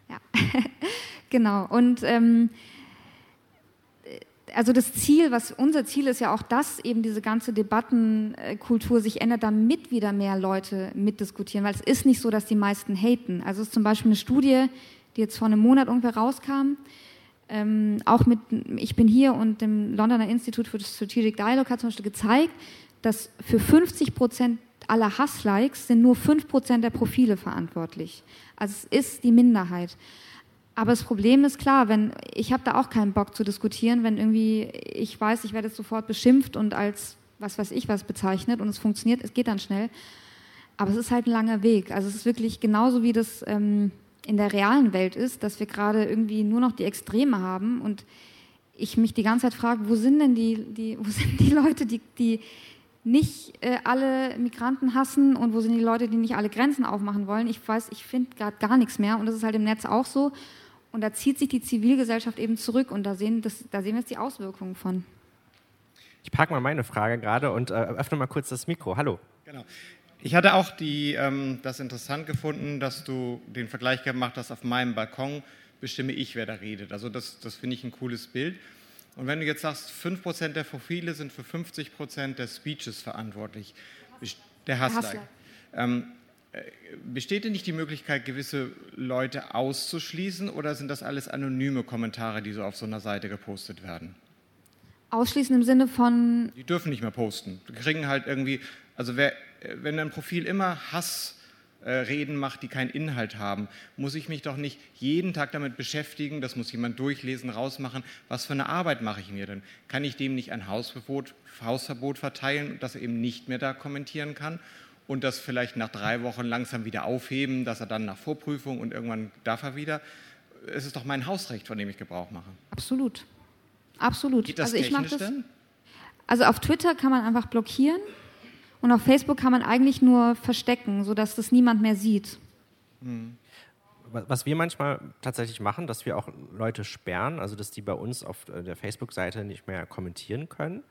Ja, genau. Und ähm, also das Ziel, was unser Ziel ist ja auch, dass eben diese ganze Debattenkultur sich ändert, damit wieder mehr Leute mitdiskutieren, weil es ist nicht so, dass die meisten haten. Also es ist zum Beispiel eine Studie, die jetzt vor einem Monat ungefähr rauskam. Ähm, auch mit Ich bin hier und dem Londoner Institute for Strategic Dialogue hat zum Beispiel gezeigt, dass für 50 Prozent aller Hasslikes sind nur 5 Prozent der Profile verantwortlich. Also es ist die Minderheit. Aber das Problem ist klar, wenn ich habe da auch keinen Bock zu diskutieren, wenn irgendwie ich weiß, ich werde sofort beschimpft und als was weiß ich was bezeichnet und es funktioniert, es geht dann schnell. Aber es ist halt ein langer Weg. Also es ist wirklich genauso wie das ähm, in der realen Welt ist, dass wir gerade irgendwie nur noch die Extreme haben und ich mich die ganze Zeit frage, wo sind denn die, die, wo sind die Leute, die, die nicht äh, alle Migranten hassen und wo sind die Leute, die nicht alle Grenzen aufmachen wollen? Ich weiß, ich finde gerade gar nichts mehr und das ist halt im Netz auch so. Und da zieht sich die Zivilgesellschaft eben zurück und da sehen, das, da sehen wir jetzt die Auswirkungen von. Ich parke mal meine Frage gerade und äh, öffne mal kurz das Mikro. Hallo. Genau. Ich hatte auch die, ähm, das interessant gefunden, dass du den Vergleich gemacht hast, auf meinem Balkon bestimme ich, wer da redet. Also das, das finde ich ein cooles Bild. Und wenn du jetzt sagst, 5% der Profile sind für 50% der Speeches verantwortlich, der Hasslike, ähm, äh, besteht denn nicht die Möglichkeit, gewisse Leute auszuschließen oder sind das alles anonyme Kommentare, die so auf so einer Seite gepostet werden? Ausschließen im Sinne von. Die dürfen nicht mehr posten. Die kriegen halt irgendwie, also wer, wenn ein Profil immer Hass äh, macht, die keinen Inhalt haben, muss ich mich doch nicht jeden Tag damit beschäftigen, das muss jemand durchlesen, rausmachen, was für eine Arbeit mache ich mir denn? Kann ich dem nicht ein Hausverbot, Hausverbot verteilen, dass er eben nicht mehr da kommentieren kann? Und das vielleicht nach drei Wochen langsam wieder aufheben, dass er dann nach Vorprüfung und irgendwann darf er wieder. Es ist doch mein Hausrecht, von dem ich Gebrauch mache. Absolut. Absolut. Geht das also ich technisch das, denn? Also auf Twitter kann man einfach blockieren und auf Facebook kann man eigentlich nur verstecken, sodass das niemand mehr sieht. Hm. Was wir manchmal tatsächlich machen, dass wir auch Leute sperren, also dass die bei uns auf äh, der Facebook-Seite nicht mehr kommentieren können.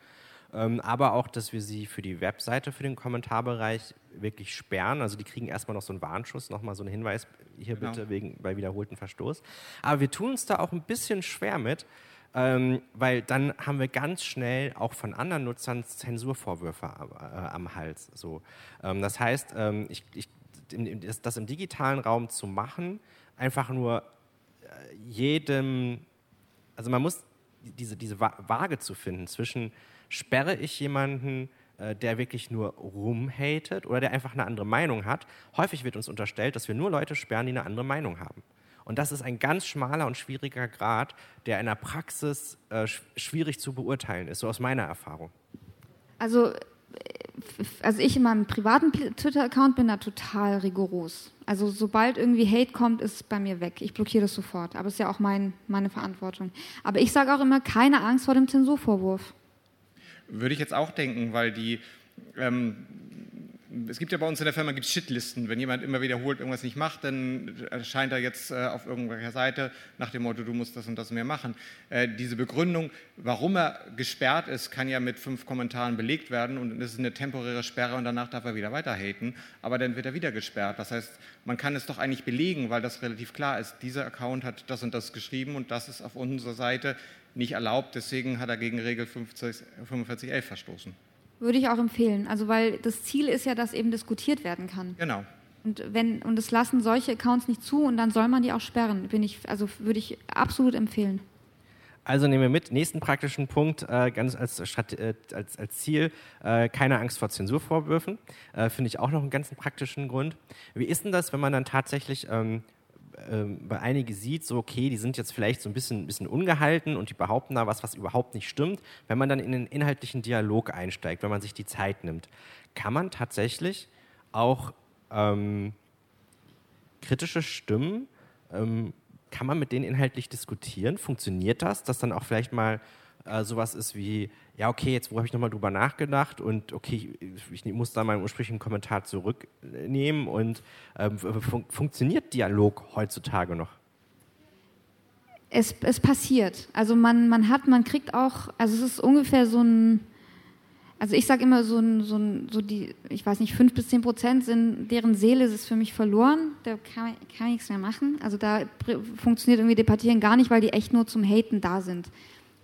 Ähm, aber auch, dass wir sie für die Webseite, für den Kommentarbereich wirklich sperren. Also die kriegen erstmal noch so einen Warnschuss, nochmal so einen Hinweis, hier genau. bitte wegen, bei wiederholten Verstoß. Aber wir tun uns da auch ein bisschen schwer mit, ähm, weil dann haben wir ganz schnell auch von anderen Nutzern Zensurvorwürfe äh, am Hals. So. Ähm, das heißt, ähm, ich, ich, das, das, im digitalen Raum zu machen, einfach nur äh, jedem, also man muss diese, diese Waage zu finden zwischen, sperre ich jemanden, äh, der wirklich nur rumhatet oder der einfach eine andere Meinung hat. Häufig wird uns unterstellt, dass wir nur Leute sperren, die eine andere Meinung haben. Und das ist ein ganz schmaler und schwieriger Grad, der in der Praxis äh, schwierig zu beurteilen ist, so aus meiner Erfahrung. Also, äh, also ich in meinem privaten Twitter-Account bin da total rigoros. Also sobald irgendwie Hate kommt, ist es bei mir weg. Ich blockiere das sofort. Aber es ist ja auch mein, meine Verantwortung. Aber ich sage auch immer, keine Angst vor dem Zensurvorwurf. Würde ich jetzt auch denken, weil die ähm, es gibt ja bei uns in der Firma gibt's Shitlisten. Wenn jemand immer wiederholt irgendwas nicht macht, dann erscheint er jetzt äh, auf irgendwelcher Seite nach dem Motto, du musst das und das mehr machen. Äh, diese Begründung, warum er gesperrt ist, kann ja mit fünf Kommentaren belegt werden und es ist eine temporäre Sperre und danach darf er wieder weiter haten, aber dann wird er wieder gesperrt. Das heißt, man kann es doch eigentlich belegen, weil das relativ klar ist. Dieser Account hat das und das geschrieben und das ist auf unserer Seite nicht erlaubt, deswegen hat er gegen Regel 4511 verstoßen. Würde ich auch empfehlen. Also weil das Ziel ist ja, dass eben diskutiert werden kann. Genau. Und wenn und es lassen solche Accounts nicht zu und dann soll man die auch sperren. Bin ich, also würde ich absolut empfehlen. Also nehmen wir mit, nächsten praktischen Punkt, äh, ganz als, äh, als, als Ziel, äh, keine Angst vor Zensurvorwürfen. Äh, finde ich auch noch einen ganz praktischen Grund. Wie ist denn das, wenn man dann tatsächlich ähm, ähm, bei einigen sieht, so okay, die sind jetzt vielleicht so ein bisschen, bisschen ungehalten und die behaupten da was, was überhaupt nicht stimmt. Wenn man dann in den inhaltlichen Dialog einsteigt, wenn man sich die Zeit nimmt, kann man tatsächlich auch ähm, kritische Stimmen, ähm, kann man mit denen inhaltlich diskutieren? Funktioniert das, dass dann auch vielleicht mal äh, sowas ist wie, ja, okay, jetzt wo habe ich nochmal drüber nachgedacht und okay, ich, ich muss da meinen ursprünglichen Kommentar zurücknehmen und ähm, fun funktioniert Dialog heutzutage noch? Es, es passiert. Also man, man hat, man kriegt auch, also es ist ungefähr so ein, also ich sage immer so, ein, so, ein, so die, ich weiß nicht, fünf bis zehn Prozent sind, deren Seele ist für mich verloren. Da kann, kann ich nichts mehr machen. Also da funktioniert irgendwie Debattieren gar nicht, weil die echt nur zum Haten da sind.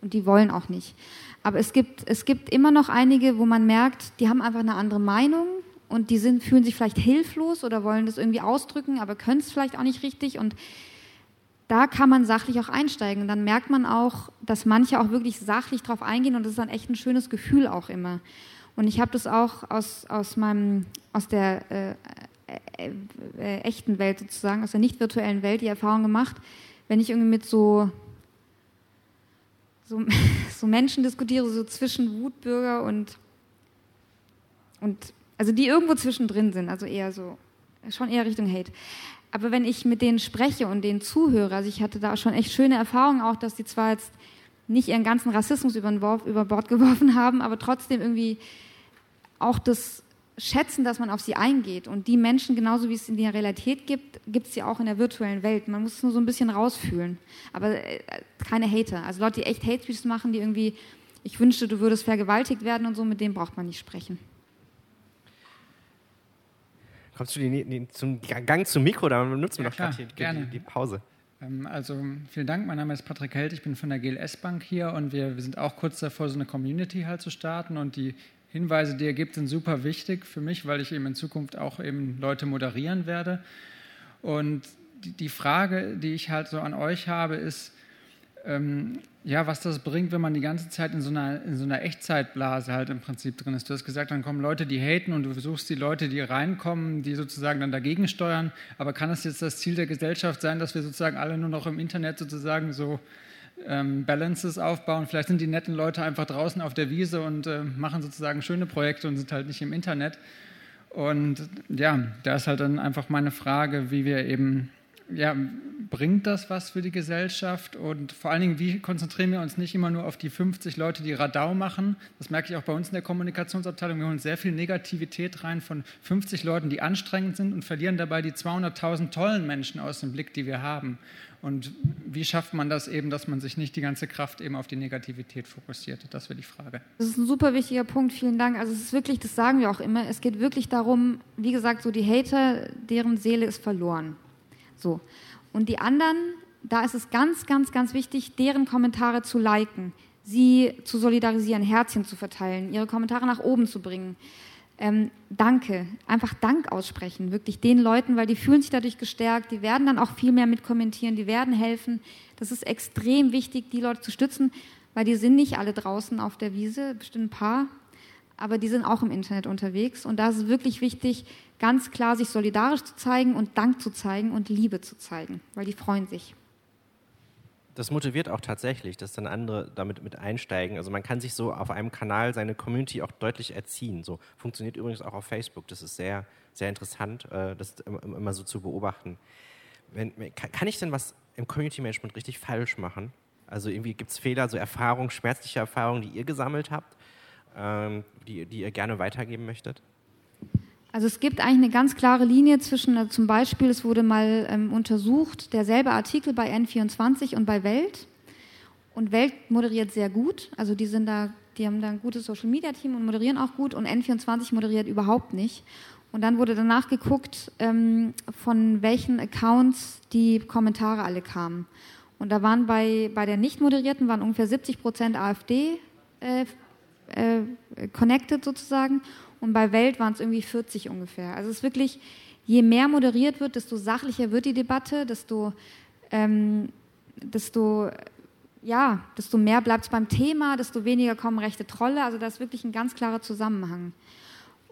Und die wollen auch nicht. Aber es gibt, es gibt immer noch einige, wo man merkt, die haben einfach eine andere Meinung und die sind, fühlen sich vielleicht hilflos oder wollen das irgendwie ausdrücken, aber können es vielleicht auch nicht richtig. Und da kann man sachlich auch einsteigen. Und dann merkt man auch, dass manche auch wirklich sachlich drauf eingehen und das ist dann echt ein schönes Gefühl auch immer. Und ich habe das auch aus, aus, meinem, aus der äh, äh, äh, echten Welt sozusagen, aus der nicht virtuellen Welt die Erfahrung gemacht, wenn ich irgendwie mit so so, so Menschen diskutiere, so zwischen Wutbürger und, und, also die irgendwo zwischendrin sind, also eher so, schon eher Richtung Hate. Aber wenn ich mit denen spreche und denen zuhöre, also ich hatte da schon echt schöne Erfahrungen auch, dass die zwar jetzt nicht ihren ganzen Rassismus über, über Bord geworfen haben, aber trotzdem irgendwie auch das schätzen, dass man auf sie eingeht. Und die Menschen, genauso wie es in der Realität gibt, gibt es sie auch in der virtuellen Welt. Man muss es nur so ein bisschen rausfühlen. Aber äh, keine Hater. Also Leute, die echt Hate Speeches machen, die irgendwie, ich wünschte, du würdest vergewaltigt werden und so, mit denen braucht man nicht sprechen. Kommst du die, die, zum Gang zum Mikro, da nutzen wir ja, doch gerade die, die, Pause. Ähm, also vielen Dank, mein Name ist Patrick Held, ich bin von der GLS Bank hier und wir, wir sind auch kurz davor, so eine Community halt zu starten und die Hinweise, die er gibt, sind super wichtig für mich, weil ich eben in Zukunft auch eben Leute moderieren werde. Und die Frage, die ich halt so an euch habe, ist, ähm, ja, was das bringt, wenn man die ganze Zeit in so, einer, in so einer Echtzeitblase halt im Prinzip drin ist. Du hast gesagt, dann kommen Leute, die haten und du versuchst die Leute, die reinkommen, die sozusagen dann dagegen steuern. Aber kann es jetzt das Ziel der Gesellschaft sein, dass wir sozusagen alle nur noch im Internet sozusagen so ähm, Balances aufbauen? Vielleicht sind die netten Leute einfach draußen auf der Wiese und äh, machen sozusagen schöne Projekte und sind halt nicht im Internet. Und ja, da ist halt dann einfach meine Frage, wie wir eben ja, bringt das was für die Gesellschaft? Und vor allen Dingen, wie konzentrieren wir uns nicht immer nur auf die 50 Leute, die Radau machen? Das merke ich auch bei uns in der Kommunikationsabteilung. Wir holen sehr viel Negativität rein von 50 Leuten, die anstrengend sind und verlieren dabei die 200.000 tollen Menschen aus dem Blick, die wir haben. Und wie schafft man das eben, dass man sich nicht die ganze Kraft eben auf die Negativität fokussiert? Das wäre die Frage. Das ist ein super wichtiger Punkt, vielen Dank. Also es ist wirklich, das sagen wir auch immer, es geht wirklich darum, wie gesagt, so die Hater, deren Seele ist verloren. So. Und die anderen, da ist es ganz, ganz, ganz wichtig, deren Kommentare zu liken, sie zu solidarisieren, Herzchen zu verteilen, ihre Kommentare nach oben zu bringen. Ähm, danke, einfach Dank aussprechen, wirklich den Leuten, weil die fühlen sich dadurch gestärkt, die werden dann auch viel mehr mitkommentieren, die werden helfen. Das ist extrem wichtig, die Leute zu stützen, weil die sind nicht alle draußen auf der Wiese, bestimmt ein paar, aber die sind auch im Internet unterwegs. Und da ist es wirklich wichtig, ganz klar sich solidarisch zu zeigen und Dank zu zeigen und Liebe zu zeigen, weil die freuen sich. Das motiviert auch tatsächlich, dass dann andere damit mit einsteigen. Also man kann sich so auf einem Kanal seine Community auch deutlich erziehen. So funktioniert übrigens auch auf Facebook. Das ist sehr, sehr interessant, äh, das immer so zu beobachten. Wenn, kann ich denn was im Community Management richtig falsch machen? Also irgendwie gibt es Fehler, so Erfahrungen, schmerzliche Erfahrungen, die ihr gesammelt habt, ähm, die, die ihr gerne weitergeben möchtet? Also es gibt eigentlich eine ganz klare Linie zwischen, also zum Beispiel, es wurde mal ähm, untersucht, derselbe Artikel bei N24 und bei Welt. Und Welt moderiert sehr gut, also die sind da, die haben da ein gutes Social Media Team und moderieren auch gut und N24 moderiert überhaupt nicht. Und dann wurde danach geguckt, ähm, von welchen Accounts die Kommentare alle kamen. Und da waren bei, bei der nicht moderierten waren ungefähr 70 Prozent AfD äh, äh, connected sozusagen und bei Welt waren es irgendwie 40 ungefähr. Also es ist wirklich, je mehr moderiert wird, desto sachlicher wird die Debatte, desto, ähm, desto, ja, desto mehr bleibt es beim Thema, desto weniger kommen rechte Trolle. Also da ist wirklich ein ganz klarer Zusammenhang.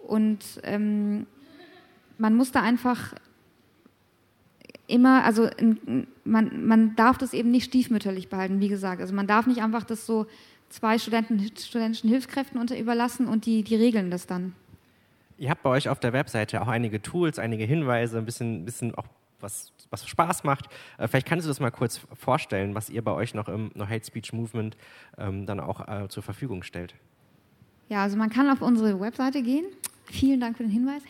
Und ähm, man muss da einfach immer, also man, man darf das eben nicht stiefmütterlich behalten, wie gesagt. Also man darf nicht einfach das so zwei Studenten, studentischen Hilfskräften unter überlassen und die, die regeln das dann. Ihr habt bei euch auf der Webseite auch einige Tools, einige Hinweise, ein bisschen, bisschen auch was, was Spaß macht. Äh, vielleicht kannst du das mal kurz vorstellen, was ihr bei euch noch im No Hate Speech Movement ähm, dann auch äh, zur Verfügung stellt. Ja, also man kann auf unsere Webseite gehen. Vielen Dank für den Hinweis.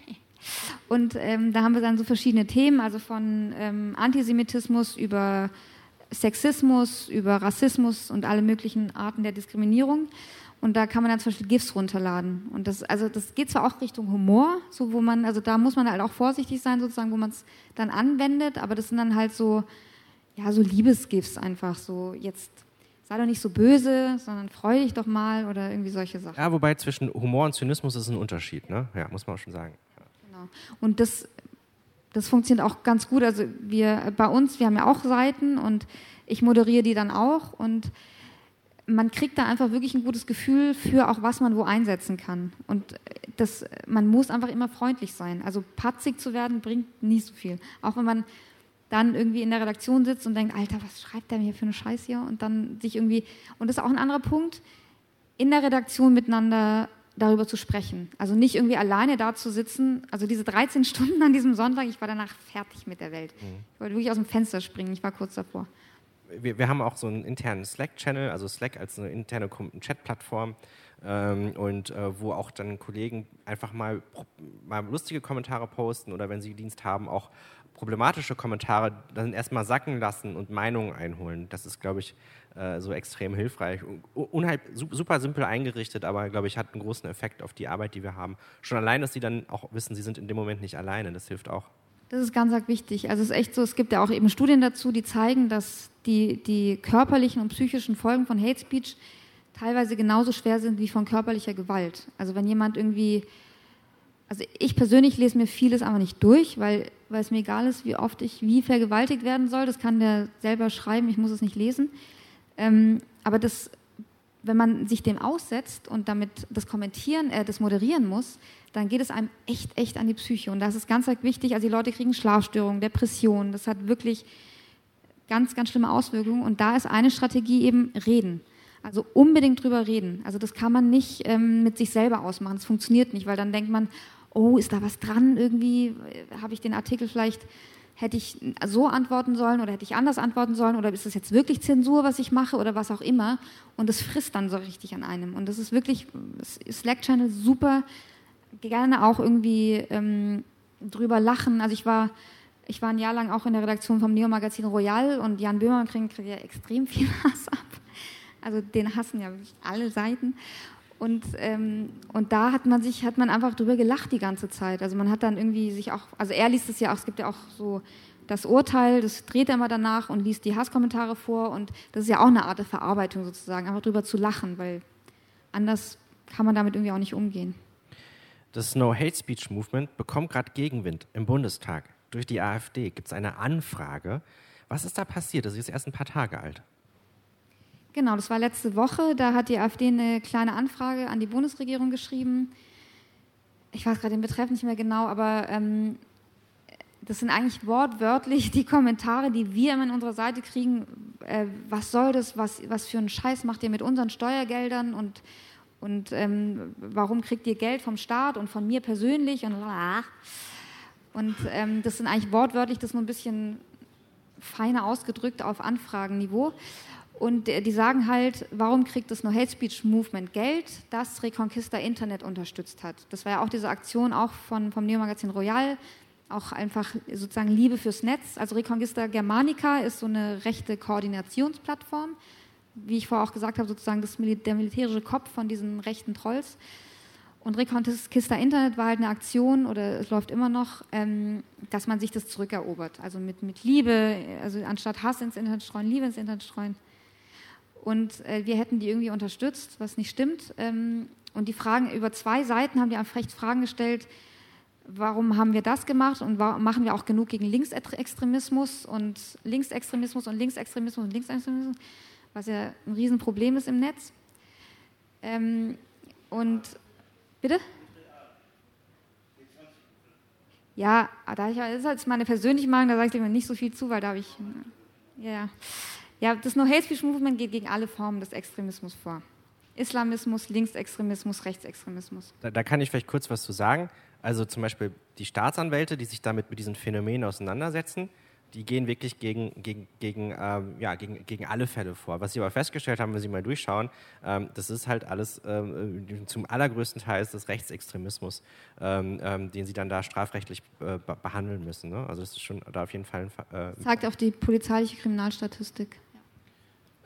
Und ähm, da haben wir dann so verschiedene Themen, also von ähm, Antisemitismus über Sexismus, über Rassismus und alle möglichen Arten der Diskriminierung. Und da kann man dann zum Beispiel GIFs runterladen. Und das, also das geht zwar auch Richtung Humor, so wo man, also da muss man halt auch vorsichtig sein, sozusagen, wo man es dann anwendet, aber das sind dann halt so, ja, so Liebesgifs einfach, so jetzt sei doch nicht so böse, sondern freu dich doch mal oder irgendwie solche Sachen. Ja, wobei zwischen Humor und Zynismus ist ein Unterschied, ne? Ja, muss man auch schon sagen. Genau. Und das das funktioniert auch ganz gut. Also wir bei uns, wir haben ja auch Seiten und ich moderiere die dann auch und man kriegt da einfach wirklich ein gutes Gefühl für auch, was man wo einsetzen kann. Und das, man muss einfach immer freundlich sein. Also patzig zu werden bringt nie so viel. Auch wenn man dann irgendwie in der Redaktion sitzt und denkt, Alter, was schreibt der mir für eine Scheiße hier? Und dann sich irgendwie, und das ist auch ein anderer Punkt, in der Redaktion miteinander darüber zu sprechen. Also nicht irgendwie alleine da zu sitzen. Also diese 13 Stunden an diesem Sonntag, ich war danach fertig mit der Welt. Mhm. Ich wollte wirklich aus dem Fenster springen, ich war kurz davor. Wir, wir haben auch so einen internen Slack-Channel, also Slack als eine interne Chat-Plattform. Ähm, und äh, wo auch dann Kollegen einfach mal, mal lustige Kommentare posten oder wenn sie Dienst haben, auch problematische Kommentare dann erstmal sacken lassen und Meinungen einholen. Das ist, glaube ich, äh, so extrem hilfreich. Unhalb, super simpel eingerichtet, aber glaube ich, hat einen großen Effekt auf die Arbeit, die wir haben. Schon allein, dass sie dann auch wissen, sie sind in dem Moment nicht alleine, das hilft auch. Das ist ganz wichtig. Also es ist echt so, es gibt ja auch eben Studien dazu, die zeigen, dass die, die körperlichen und psychischen Folgen von Hate Speech teilweise genauso schwer sind wie von körperlicher Gewalt. Also wenn jemand irgendwie, also ich persönlich lese mir vieles einfach nicht durch, weil, weil es mir egal ist, wie oft ich wie vergewaltigt werden soll. Das kann der selber schreiben, ich muss es nicht lesen. Ähm, aber das, wenn man sich dem aussetzt und damit das Kommentieren, äh, das moderieren muss, dann geht es einem echt, echt an die Psyche. Und das ist ganz wichtig. Also die Leute kriegen Schlafstörungen, Depressionen. Das hat wirklich ganz, ganz schlimme Auswirkungen. Und da ist eine Strategie eben reden. Also unbedingt drüber reden. Also das kann man nicht ähm, mit sich selber ausmachen. Das funktioniert nicht, weil dann denkt man, oh, ist da was dran irgendwie? Habe ich den Artikel vielleicht, hätte ich so antworten sollen oder hätte ich anders antworten sollen oder ist das jetzt wirklich Zensur, was ich mache oder was auch immer? Und das frisst dann so richtig an einem. Und das ist wirklich, Slack-Channel super, gerne auch irgendwie ähm, drüber lachen. Also ich war, ich war ein Jahr lang auch in der Redaktion vom Neo-Magazin Royal und Jan Böhmer kriegt ja extrem viel Hass ab. Also den hassen ja alle Seiten. Und, ähm, und da hat man sich, hat man einfach drüber gelacht die ganze Zeit. Also man hat dann irgendwie sich auch, also er liest es ja auch, es gibt ja auch so das Urteil, das dreht er immer danach und liest die Hasskommentare vor und das ist ja auch eine Art der Verarbeitung sozusagen, einfach drüber zu lachen, weil anders kann man damit irgendwie auch nicht umgehen. Das No Hate Speech Movement bekommt gerade Gegenwind im Bundestag. Durch die AfD gibt es eine Anfrage. Was ist da passiert? Das ist erst ein paar Tage alt. Genau, das war letzte Woche. Da hat die AfD eine kleine Anfrage an die Bundesregierung geschrieben. Ich weiß gerade den Betreff nicht mehr genau, aber ähm, das sind eigentlich wortwörtlich die Kommentare, die wir immer in unserer Seite kriegen. Äh, was soll das? Was, was für einen Scheiß macht ihr mit unseren Steuergeldern? Und, und ähm, warum kriegt ihr Geld vom Staat und von mir persönlich? Und, und ähm, das sind eigentlich wortwörtlich, das nur ein bisschen feiner ausgedrückt auf Anfragenniveau. Und die sagen halt, warum kriegt das No Hate Speech Movement Geld, das Reconquista Internet unterstützt hat? Das war ja auch diese Aktion auch von, vom Neo-Magazin Royal, auch einfach sozusagen Liebe fürs Netz. Also Reconquista Germanica ist so eine rechte Koordinationsplattform, wie ich vorher auch gesagt habe, sozusagen das, der militärische Kopf von diesen rechten Trolls. Und Reconquista Internet war halt eine Aktion, oder es läuft immer noch, ähm, dass man sich das zurückerobert. Also mit, mit Liebe, also anstatt Hass ins Internet streuen, Liebe ins Internet streuen. Und äh, wir hätten die irgendwie unterstützt, was nicht stimmt. Ähm, und die Fragen über zwei Seiten haben die einfach recht Fragen gestellt, warum haben wir das gemacht und machen wir auch genug gegen Linksextremismus und Linksextremismus und Linksextremismus und Linksextremismus, was ja ein Riesenproblem ist im Netz. Ähm, und bitte? Ja, da ich, das ist jetzt meine persönliche Meinung, da sage ich mir nicht so viel zu, weil da habe ich, ja. Ja, das No Hate Speech Movement geht gegen alle Formen des Extremismus vor. Islamismus, Linksextremismus, Rechtsextremismus. Da, da, kann ich vielleicht kurz was zu sagen. Also zum Beispiel die Staatsanwälte, die sich damit mit diesen Phänomenen auseinandersetzen, die gehen wirklich gegen, gegen, gegen, ähm, ja, gegen, gegen alle Fälle vor. Was sie aber festgestellt haben, wenn sie mal durchschauen, ähm, das ist halt alles ähm, zum allergrößten Teil ist das Rechtsextremismus, ähm, ähm, den sie dann da strafrechtlich äh, behandeln müssen. Ne? Also das ist schon da auf jeden Fall ein... Äh, Sagt auch die polizeiliche Kriminalstatistik.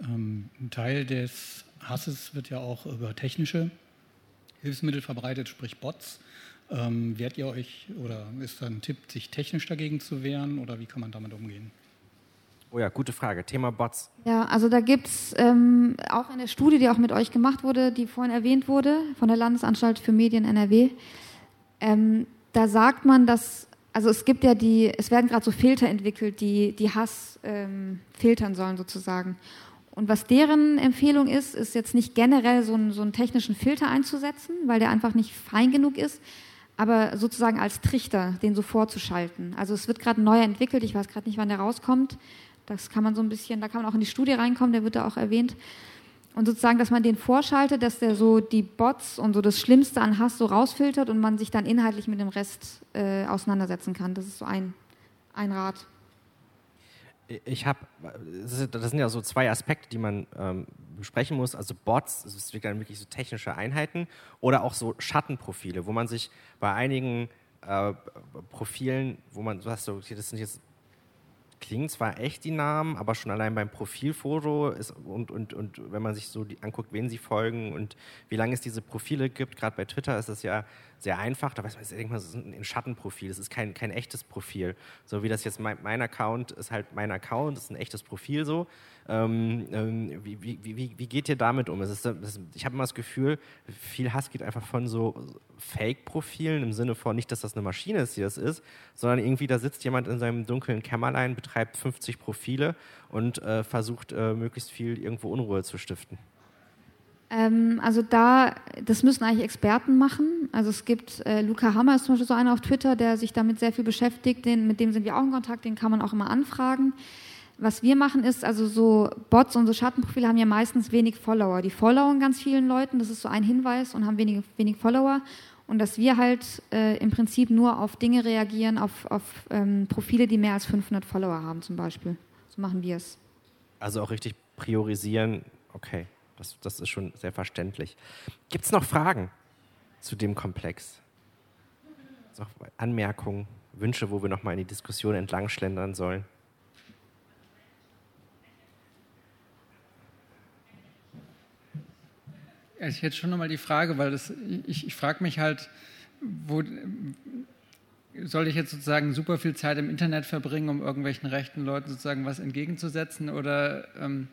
Ähm, ein Teil des Hasses wird ja auch über technische Hilfsmittel verbreitet, sprich Bots. Ähm, wehrt ihr euch oder ist da ein Tipp, sich technisch dagegen zu wehren oder wie kann man damit umgehen? Oh ja, gute Frage. Thema Bots. Ja, also da gibt es ähm, auch eine Studie, die auch mit euch gemacht wurde, die vorhin erwähnt wurde, von der Landesanstalt für Medien NRW. Ähm, da sagt man, dass, also es gibt ja die, es werden gerade so Filter entwickelt, die, die Hass ähm, filtern sollen sozusagen. Und was deren Empfehlung ist, ist jetzt nicht generell so einen, so einen technischen Filter einzusetzen, weil der einfach nicht fein genug ist, aber sozusagen als Trichter, den so vorzuschalten. Also es wird gerade neu entwickelt, ich weiß gerade nicht, wann der rauskommt. Das kann man so ein bisschen, da kann man auch in die Studie reinkommen, der wird da auch erwähnt. Und sozusagen, dass man den vorschaltet, dass der so die Bots und so das Schlimmste an Hass so rausfiltert und man sich dann inhaltlich mit dem Rest äh, auseinandersetzen kann. Das ist so ein, ein Rat ich habe, das sind ja so zwei Aspekte, die man ähm, besprechen muss. Also Bots, das ist wirklich so technische Einheiten oder auch so Schattenprofile, wo man sich bei einigen äh, Profilen, wo man so hast, okay, das sind jetzt klingen zwar echt die Namen, aber schon allein beim Profilfoto ist und, und, und wenn man sich so die, anguckt, wen sie folgen und wie lange es diese Profile gibt, gerade bei Twitter ist das ja sehr einfach. Da weiß man, ich denke mal, das ist ein Schattenprofil, das ist kein, kein echtes Profil. So wie das jetzt mein, mein Account ist halt mein Account, ist ein echtes Profil so. Ähm, ähm, wie, wie, wie, wie, geht ihr damit um? Ist, ist, ich habe immer das Gefühl, viel Hass geht einfach von so Fake-Profilen im Sinne von nicht, dass das eine Maschine ist, die das ist, sondern irgendwie da sitzt jemand in seinem dunklen Kämmerlein, betreibt betreibt 50 Profile und äh, versucht äh, möglichst viel irgendwo Unruhe zu stiften? Ähm, also da, das müssen eigentlich Experten machen. Also es gibt, äh, Luca Hammer ist zum Beispiel so einer auf Twitter, der sich damit sehr viel beschäftigt, den, mit dem sind wir auch in Kontakt, den kann man auch immer anfragen. Was wir machen ist, also so Bots und so Schattenprofile haben ja meistens wenig Follower. Die followen ganz vielen Leuten, das ist so ein Hinweis und haben wenig, wenig Follower. Und dass wir halt äh, im Prinzip nur auf Dinge reagieren, auf, auf ähm, Profile, die mehr als 500 Follower haben zum Beispiel. So machen wir es. Also auch richtig priorisieren, okay. Das, das ist schon sehr verständlich. Gibt es noch Fragen zu dem Komplex? Noch Anmerkungen, Wünsche, wo wir nochmal in die Diskussion entlang schlendern sollen? Ich hätte schon nochmal die Frage, weil das, ich, ich frage mich halt, wo soll ich jetzt sozusagen super viel Zeit im Internet verbringen, um irgendwelchen rechten Leuten sozusagen was entgegenzusetzen oder ähm,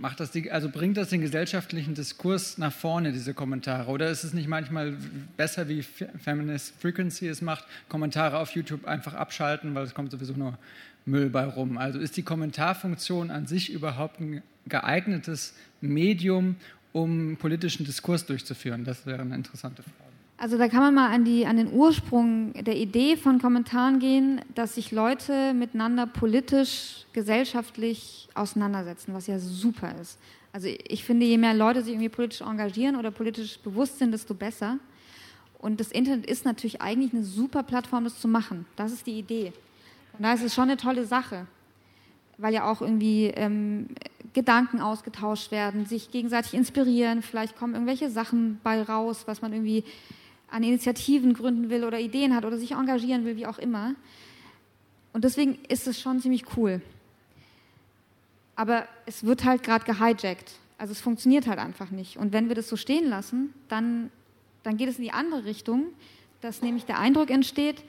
macht das die, also bringt das den gesellschaftlichen Diskurs nach vorne, diese Kommentare? Oder ist es nicht manchmal besser, wie Feminist Frequency es macht, Kommentare auf YouTube einfach abschalten, weil es kommt sowieso nur Müll bei rum? Also ist die Kommentarfunktion an sich überhaupt ein geeignetes Medium, um politischen Diskurs durchzuführen? Das wäre eine interessante Frage. Also da kann man mal an, die, an den Ursprung der Idee von Kommentaren gehen, dass sich Leute miteinander politisch, gesellschaftlich auseinandersetzen, was ja super ist. Also ich finde, je mehr Leute sich irgendwie politisch engagieren oder politisch bewusst sind, desto besser. Und das Internet ist natürlich eigentlich eine super Plattform, das zu machen. Das ist die Idee. Und da ist es schon eine tolle Sache, weil ja auch irgendwie ähm, Gedanken ausgetauscht werden, sich gegenseitig inspirieren, vielleicht kommen irgendwelche Sachen bei raus, was man irgendwie an Initiativen gründen will oder Ideen hat oder sich engagieren will, wie auch immer. Und deswegen ist es schon ziemlich cool. Aber es wird halt gerade gehijackt. Also es funktioniert halt einfach nicht. Und wenn wir das so stehen lassen, dann, dann geht es in die andere Richtung, dass nämlich der Eindruck entsteht,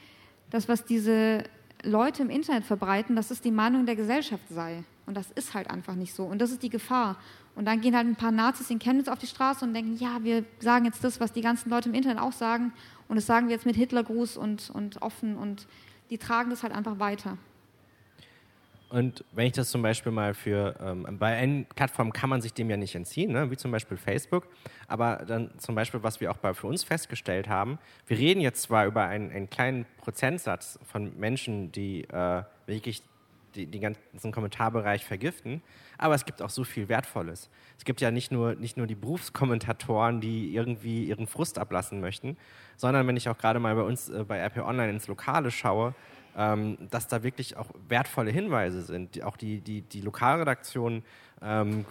dass was diese Leute im Internet verbreiten, dass es die Meinung der Gesellschaft sei. Und das ist halt einfach nicht so. Und das ist die Gefahr. Und dann gehen halt ein paar Nazis in Chemnitz auf die Straße und denken, ja, wir sagen jetzt das, was die ganzen Leute im Internet auch sagen. Und das sagen wir jetzt mit Hitlergruß und, und offen. Und die tragen das halt einfach weiter. Und wenn ich das zum Beispiel mal für, ähm, bei einer Plattform kann man sich dem ja nicht entziehen, ne? wie zum Beispiel Facebook, aber dann zum Beispiel, was wir auch bei, für uns festgestellt haben, wir reden jetzt zwar über einen, einen kleinen Prozentsatz von Menschen, die äh, wirklich die, den ganzen Kommentarbereich vergiften. Aber es gibt auch so viel Wertvolles. Es gibt ja nicht nur, nicht nur die Berufskommentatoren, die irgendwie ihren Frust ablassen möchten, sondern wenn ich auch gerade mal bei uns äh, bei RP Online ins Lokale schaue, ähm, dass da wirklich auch wertvolle Hinweise sind. Auch die, die, die Lokalredaktion ähm,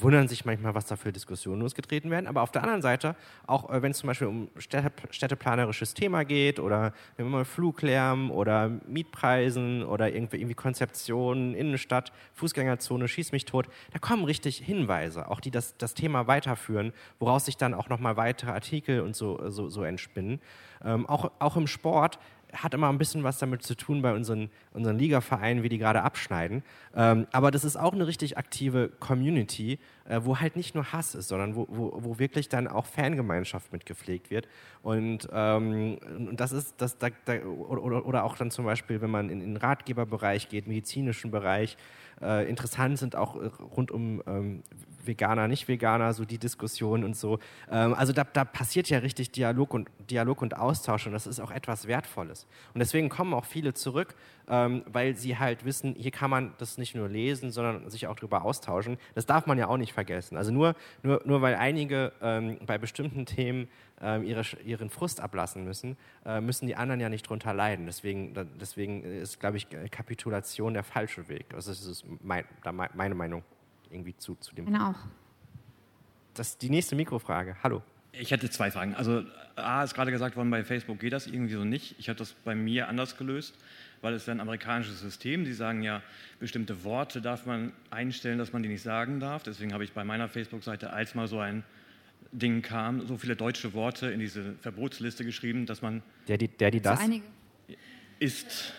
wundern sich manchmal, was da für Diskussionen losgetreten werden. Aber auf der anderen Seite, auch äh, wenn es zum Beispiel um Städte, städteplanerisches Thema geht oder wenn wir mal Fluglärm oder Mietpreisen oder irgendwie, irgendwie Konzeptionen, Innenstadt, Fußgängerzone, schieß mich tot, da kommen richtig Hinweise, auch die das, das Thema weiterführen, woraus sich dann auch nochmal weitere Artikel und so, so, so entspinnen. Ähm, auch, auch im Sport hat immer ein bisschen was damit zu tun bei unseren, unseren Ligavereinen, wie die gerade abschneiden. Ähm, aber das ist auch eine richtig aktive Community, äh, wo halt nicht nur Hass ist, sondern wo, wo, wo wirklich dann auch Fangemeinschaft mitgepflegt wird. Und, ähm, und das ist, das, da, da, oder, oder auch dann zum Beispiel, wenn man in, in den Ratgeberbereich geht, medizinischen Bereich, äh, interessant sind auch rund um ähm, Veganer, Nicht-Veganer, so die Diskussion und so. Ähm, also da, da, passiert ja richtig Dialog und, Dialog und Austausch und das ist auch etwas Wertvolles. Und deswegen kommen auch viele zurück, ähm, weil sie halt wissen, hier kann man das nicht nur lesen, sondern sich auch darüber austauschen. Das darf man ja auch nicht vergessen. Also nur, nur, nur weil einige ähm, bei bestimmten Themen ähm, ihre, ihren Frust ablassen müssen, äh, müssen die anderen ja nicht drunter leiden. Deswegen, deswegen ist, glaube ich, Kapitulation der falsche Weg. Also das ist mein, meine Meinung irgendwie zu, zu dem. Genau. Das ist die nächste Mikrofrage. Hallo. Ich hätte zwei Fragen. Also A ist gerade gesagt worden, bei Facebook geht das irgendwie so nicht. Ich habe das bei mir anders gelöst, weil es ist ein amerikanisches System. Sie sagen ja, bestimmte Worte darf man einstellen, dass man die nicht sagen darf. Deswegen habe ich bei meiner Facebook-Seite, als mal so ein Ding kam, so viele deutsche Worte in diese Verbotsliste geschrieben, dass man... Der, die, der, die das? So einige. Ist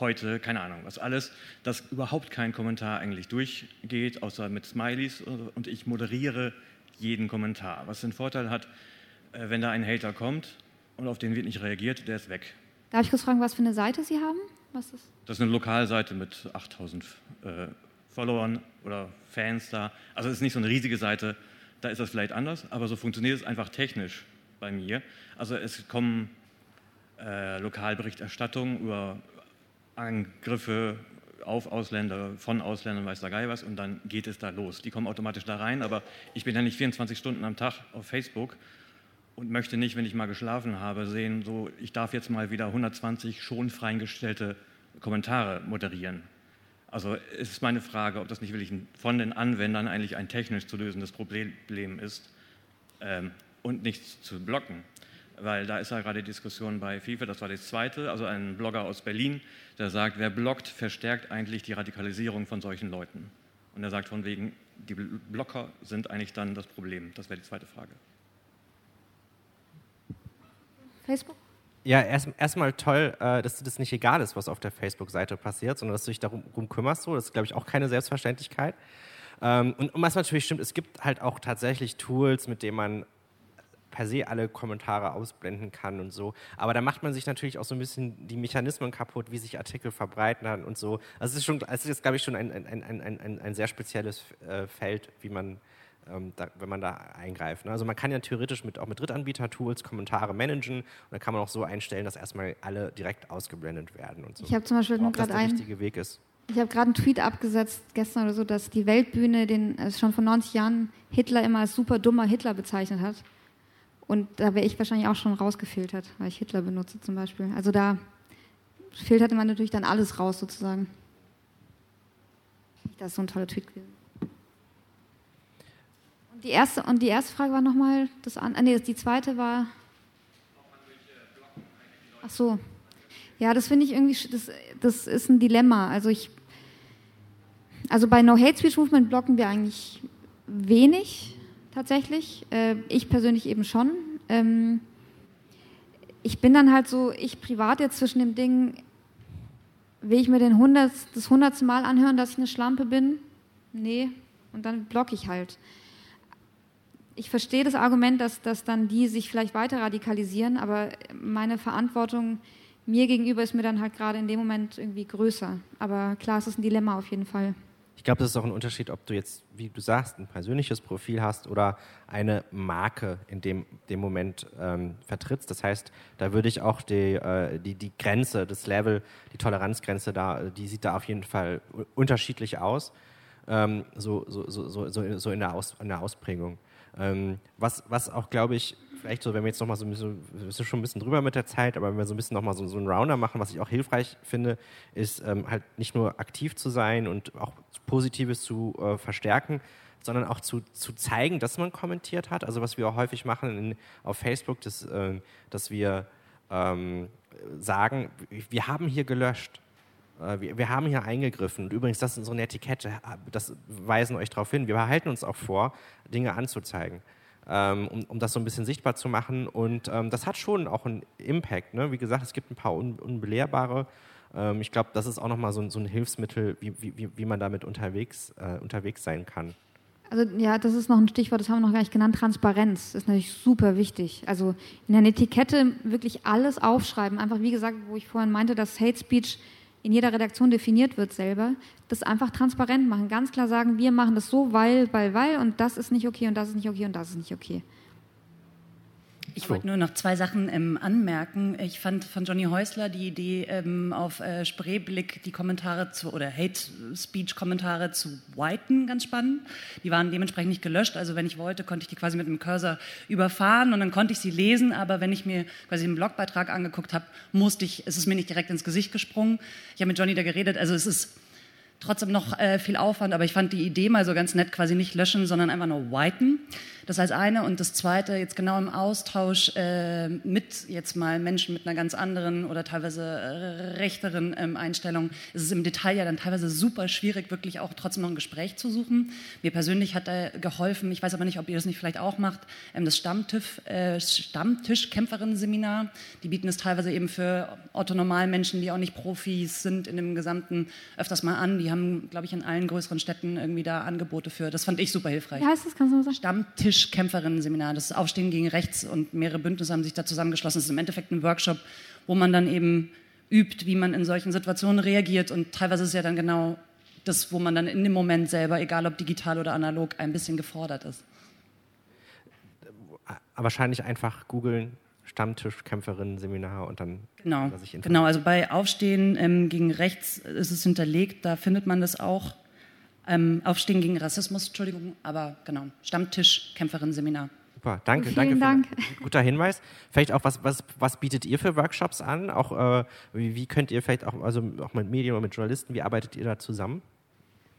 heute, keine Ahnung, was alles, dass überhaupt kein Kommentar eigentlich durchgeht, außer mit Smileys und ich moderiere jeden Kommentar. Was den Vorteil hat, äh, wenn da ein Hater kommt und auf den wird nicht reagiert, der ist weg. Darf ich kurz fragen, was für eine Seite Sie haben? Was ist das? Das ist eine Lokalseite mit 8000 äh, Followern oder Fans da. Also es ist nicht so eine riesige Seite, da ist das vielleicht anders, aber so funktioniert es einfach technisch bei mir. Also es kommen äh, Lokalberichterstattungen über Angriffe auf Ausländer, von Ausländern, weiß der Geil was, und dann geht es da los. Die kommen automatisch da rein, aber ich bin ja nicht 24 Stunden am Tag auf Facebook und möchte nicht, wenn ich mal geschlafen habe, sehen, so, ich darf jetzt mal wieder 120 schon freigestellte Kommentare moderieren. Also es ist meine Frage, ob das nicht wirklich von den Anwendern eigentlich ein technisch zu lösendes Problem ist ähm, und nichts zu blocken. Weil da ist ja gerade die Diskussion bei FIFA, das war das zweite, also ein Blogger aus Berlin, der sagt, wer blockt, verstärkt eigentlich die Radikalisierung von solchen Leuten. Und er sagt von wegen, die Blocker sind eigentlich dann das Problem. Das wäre die zweite Frage. Facebook? Ja, erstmal erst toll, äh, dass dir das nicht egal ist, was auf der Facebook-Seite passiert, sondern dass du dich darum, darum kümmerst. So. Das ist, glaube ich, auch keine Selbstverständlichkeit. Ähm, und, und was natürlich stimmt, es gibt halt auch tatsächlich Tools, mit denen man per se alle Kommentare ausblenden kann und so. Aber da macht man sich natürlich auch so ein bisschen die Mechanismen kaputt, wie sich Artikel verbreiten und so. Also es ist, schon, es ist glaube ich, schon ein, ein, ein, ein, ein sehr spezielles äh, Feld, wie man ähm, da, wenn man da eingreift. Ne? Also man kann ja theoretisch mit, auch mit Drittanbieter-Tools Kommentare managen und dann kann man auch so einstellen, dass erstmal alle direkt ausgeblendet werden und so. Ich habe zum Beispiel nur gerade einen. Weg ist. Ich habe gerade einen Tweet abgesetzt gestern oder so, dass die Weltbühne den äh, schon vor 90 Jahren Hitler immer als super dummer Hitler bezeichnet hat. Und da wäre ich wahrscheinlich auch schon rausgefiltert, weil ich Hitler benutze zum Beispiel. Also da filterte man natürlich dann alles raus sozusagen. Das ist so ein toller Tweet gewesen. Und die erste, und die erste Frage war nochmal, das an, ah, nee, die zweite war. Ach so. Ja, das finde ich irgendwie, das, das ist ein Dilemma. Also ich, also bei No Hate Speech Movement blocken wir eigentlich wenig tatsächlich. Äh, ich persönlich eben schon. Ähm, ich bin dann halt so, ich privat jetzt zwischen dem Ding, will ich mir den 100, das hundertste Mal anhören, dass ich eine Schlampe bin? Nee. Und dann blocke ich halt ich verstehe das Argument, dass, dass dann die sich vielleicht weiter radikalisieren, aber meine Verantwortung mir gegenüber ist mir dann halt gerade in dem Moment irgendwie größer. Aber klar, es ist ein Dilemma auf jeden Fall. Ich glaube, das ist auch ein Unterschied, ob du jetzt, wie du sagst, ein persönliches Profil hast oder eine Marke in dem, dem Moment ähm, vertrittst. Das heißt, da würde ich auch die, äh, die, die Grenze, das Level, die Toleranzgrenze da, die sieht da auf jeden Fall unterschiedlich aus. Ähm, so, so, so, so, so in, der Aus, in der Ausprägung. Ähm, was, was auch, glaube ich, vielleicht so, wenn wir jetzt nochmal so ein bisschen, wir sind schon ein bisschen drüber mit der Zeit, aber wenn wir so ein bisschen nochmal so, so einen Rounder machen, was ich auch hilfreich finde, ist ähm, halt nicht nur aktiv zu sein und auch Positives zu äh, verstärken, sondern auch zu, zu zeigen, dass man kommentiert hat. Also was wir auch häufig machen in, auf Facebook, dass, äh, dass wir ähm, sagen, wir haben hier gelöscht. Äh, wir, wir, haben hier eingegriffen. Und übrigens, das ist eine Etikette, das weisen euch darauf hin. Wir behalten uns auch vor, Dinge anzuzeigen, um, um, das so ein bisschen sichtbar zu machen. Und ähm, das hat schon auch einen Impact. Ne? Wie gesagt, es gibt ein paar un, unbelehrbare. Ähm, ich glaube, das ist auch nochmal so, so ein Hilfsmittel, wie, wie, wie man damit unterwegs, äh, unterwegs sein kann. Also ja, das ist noch ein Stichwort, das haben wir noch gar nicht genannt. Transparenz ist natürlich super wichtig. Also in einer Etikette wirklich alles aufschreiben. Einfach wie gesagt, wo ich vorhin meinte, dass Hate Speech in jeder Redaktion definiert wird selber, das einfach transparent machen, ganz klar sagen, wir machen das so, weil, weil, weil und das ist nicht okay und das ist nicht okay und das ist nicht okay. Ich wollte nur noch zwei Sachen ähm, anmerken. Ich fand von Johnny Häusler die Idee ähm, auf äh, Spreeblick die Kommentare zu oder Hate Speech Kommentare zu whiten ganz spannend. Die waren dementsprechend nicht gelöscht. Also wenn ich wollte, konnte ich die quasi mit dem Cursor überfahren und dann konnte ich sie lesen. Aber wenn ich mir quasi einen Blogbeitrag angeguckt habe, musste ich, es ist mir nicht direkt ins Gesicht gesprungen. Ich habe mit Johnny da geredet. Also es ist trotzdem noch äh, viel Aufwand, aber ich fand die Idee mal so ganz nett, quasi nicht löschen, sondern einfach nur whiten. Das als eine. Und das zweite, jetzt genau im Austausch äh, mit jetzt mal Menschen mit einer ganz anderen oder teilweise äh, rechteren ähm, Einstellung, ist es im Detail ja dann teilweise super schwierig, wirklich auch trotzdem noch ein Gespräch zu suchen. Mir persönlich hat da geholfen, ich weiß aber nicht, ob ihr das nicht vielleicht auch macht, ähm, das Stammtisch, äh, Stammtischkämpferinnen-Seminar. Die bieten es teilweise eben für Otto-Normalmenschen, die auch nicht Profis sind in dem Gesamten, öfters mal an. Die haben, glaube ich, in allen größeren Städten irgendwie da Angebote für. Das fand ich super hilfreich. Wie heißt das? Kannst du mal sagen? Stammtisch Tischkämpferinnen-Seminar. Das Aufstehen gegen Rechts und mehrere Bündnisse haben sich da zusammengeschlossen. Das ist im Endeffekt ein Workshop, wo man dann eben übt, wie man in solchen Situationen reagiert. Und teilweise ist es ja dann genau das, wo man dann in dem Moment selber, egal ob digital oder analog, ein bisschen gefordert ist. Wahrscheinlich einfach googeln, Stammtischkämpferinnen, Seminar und dann genau. Genau, also bei Aufstehen ähm, gegen Rechts ist es hinterlegt, da findet man das auch. Ähm, Aufstehen gegen Rassismus, Entschuldigung, aber genau, Stammtischkämpferinnen-Seminar. Super, danke, Vielen danke. Dank. guter Hinweis. Vielleicht auch, was, was, was bietet ihr für Workshops an? Auch, äh, wie, wie, könnt ihr vielleicht auch, also auch mit Medien oder mit Journalisten, wie arbeitet ihr da zusammen?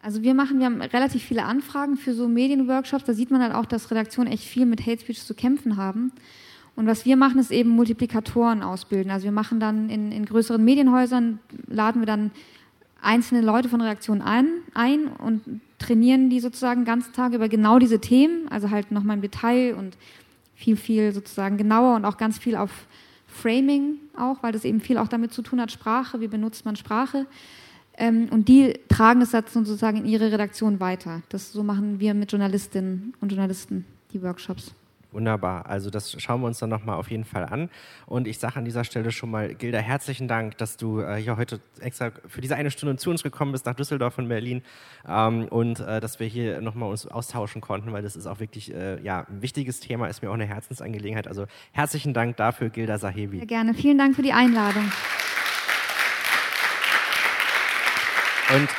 Also wir machen, wir haben relativ viele Anfragen für so Medienworkshops. Da sieht man halt auch, dass Redaktionen echt viel mit Hate Speech zu kämpfen haben. Und was wir machen, ist eben Multiplikatoren ausbilden. Also wir machen dann in, in größeren Medienhäusern, laden wir dann einzelne Leute von Redaktionen ein, ein und trainieren die sozusagen ganz Tag über genau diese Themen, also halt nochmal im Detail und viel, viel sozusagen genauer und auch ganz viel auf Framing auch, weil das eben viel auch damit zu tun hat, Sprache, wie benutzt man Sprache. Ähm, und die tragen das dann sozusagen in ihre Redaktion weiter. Das so machen wir mit Journalistinnen und Journalisten die Workshops. Wunderbar. Also das schauen wir uns dann nochmal auf jeden Fall an. Und ich sage an dieser Stelle schon mal, Gilda, herzlichen Dank, dass du äh, hier heute extra für diese eine Stunde zu uns gekommen bist, nach Düsseldorf und Berlin. Ähm, und äh, dass wir hier nochmal uns austauschen konnten, weil das ist auch wirklich äh, ja, ein wichtiges Thema, ist mir auch eine Herzensangelegenheit. Also herzlichen Dank dafür, Gilda Sahebi. Sehr gerne. Vielen Dank für die Einladung. Und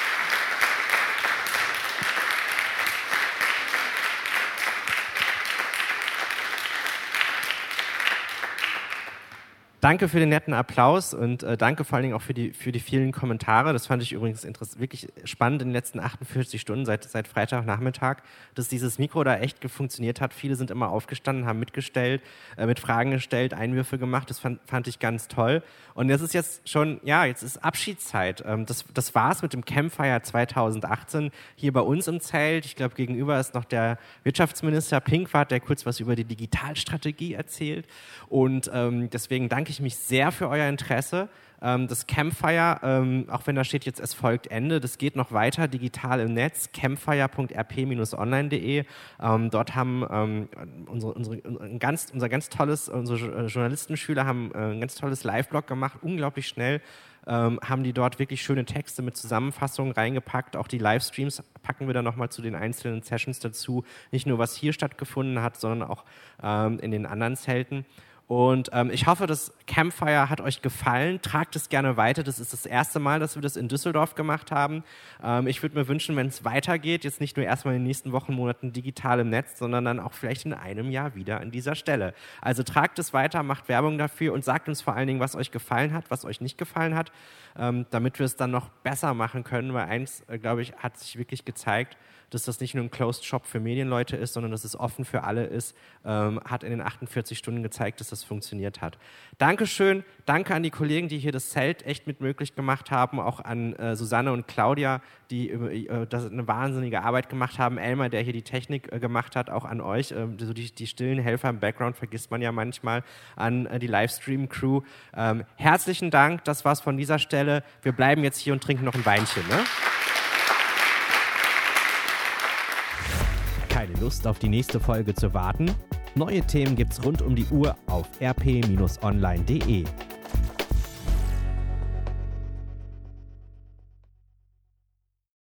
Danke für den netten Applaus und äh, danke vor allen Dingen auch für die, für die vielen Kommentare. Das fand ich übrigens wirklich spannend in den letzten 48 Stunden seit, seit Freitagnachmittag, dass dieses Mikro da echt funktioniert hat. Viele sind immer aufgestanden, haben mitgestellt, äh, mit Fragen gestellt, Einwürfe gemacht. Das fand, fand ich ganz toll. Und das ist jetzt schon, ja, jetzt ist Abschiedszeit. Ähm, das, das war's mit dem Campfire 2018 hier bei uns im Zelt. Ich glaube, gegenüber ist noch der Wirtschaftsminister Pinkwart, der kurz was über die Digitalstrategie erzählt. Und ähm, deswegen danke bedanke ich mich sehr für euer Interesse. Ähm, das Campfire, ähm, auch wenn da steht jetzt, es folgt Ende, das geht noch weiter digital im Netz, campfire.rp-online.de. Ähm, dort haben unsere, unsere, ein ganz, unser ganz tolles, unsere Journalistenschüler haben äh, ein ganz tolles Live-Blog gemacht, unglaublich schnell. Ähm, haben die dort wirklich schöne Texte mit Zusammenfassungen reingepackt. Auch die Livestreams packen wir dann nochmal zu den einzelnen Sessions dazu. Nicht nur, was hier stattgefunden hat, sondern auch ähm, in den anderen Zelten. Und ähm, ich hoffe, das Campfire hat euch gefallen. Tragt es gerne weiter. Das ist das erste Mal, dass wir das in Düsseldorf gemacht haben. Ähm, ich würde mir wünschen, wenn es weitergeht, jetzt nicht nur erstmal in den nächsten Wochen, Monaten digital im Netz, sondern dann auch vielleicht in einem Jahr wieder an dieser Stelle. Also tragt es weiter, macht Werbung dafür und sagt uns vor allen Dingen, was euch gefallen hat, was euch nicht gefallen hat, ähm, damit wir es dann noch besser machen können. Weil eins, äh, glaube ich, hat sich wirklich gezeigt, dass das nicht nur ein Closed Shop für Medienleute ist, sondern dass es offen für alle ist, ähm, hat in den 48 Stunden gezeigt, dass das funktioniert hat. Dankeschön, danke an die Kollegen, die hier das Zelt echt mit möglich gemacht haben, auch an äh, Susanne und Claudia, die äh, das eine wahnsinnige Arbeit gemacht haben, Elmar, der hier die Technik äh, gemacht hat, auch an euch, ähm, so die, die, stillen Helfer im Background vergisst man ja manchmal, an äh, die Livestream-Crew. Ähm, herzlichen Dank, das war's von dieser Stelle. Wir bleiben jetzt hier und trinken noch ein Weinchen. Ne? Lust auf die nächste Folge zu warten? Neue Themen gibt's rund um die Uhr auf rp-online.de.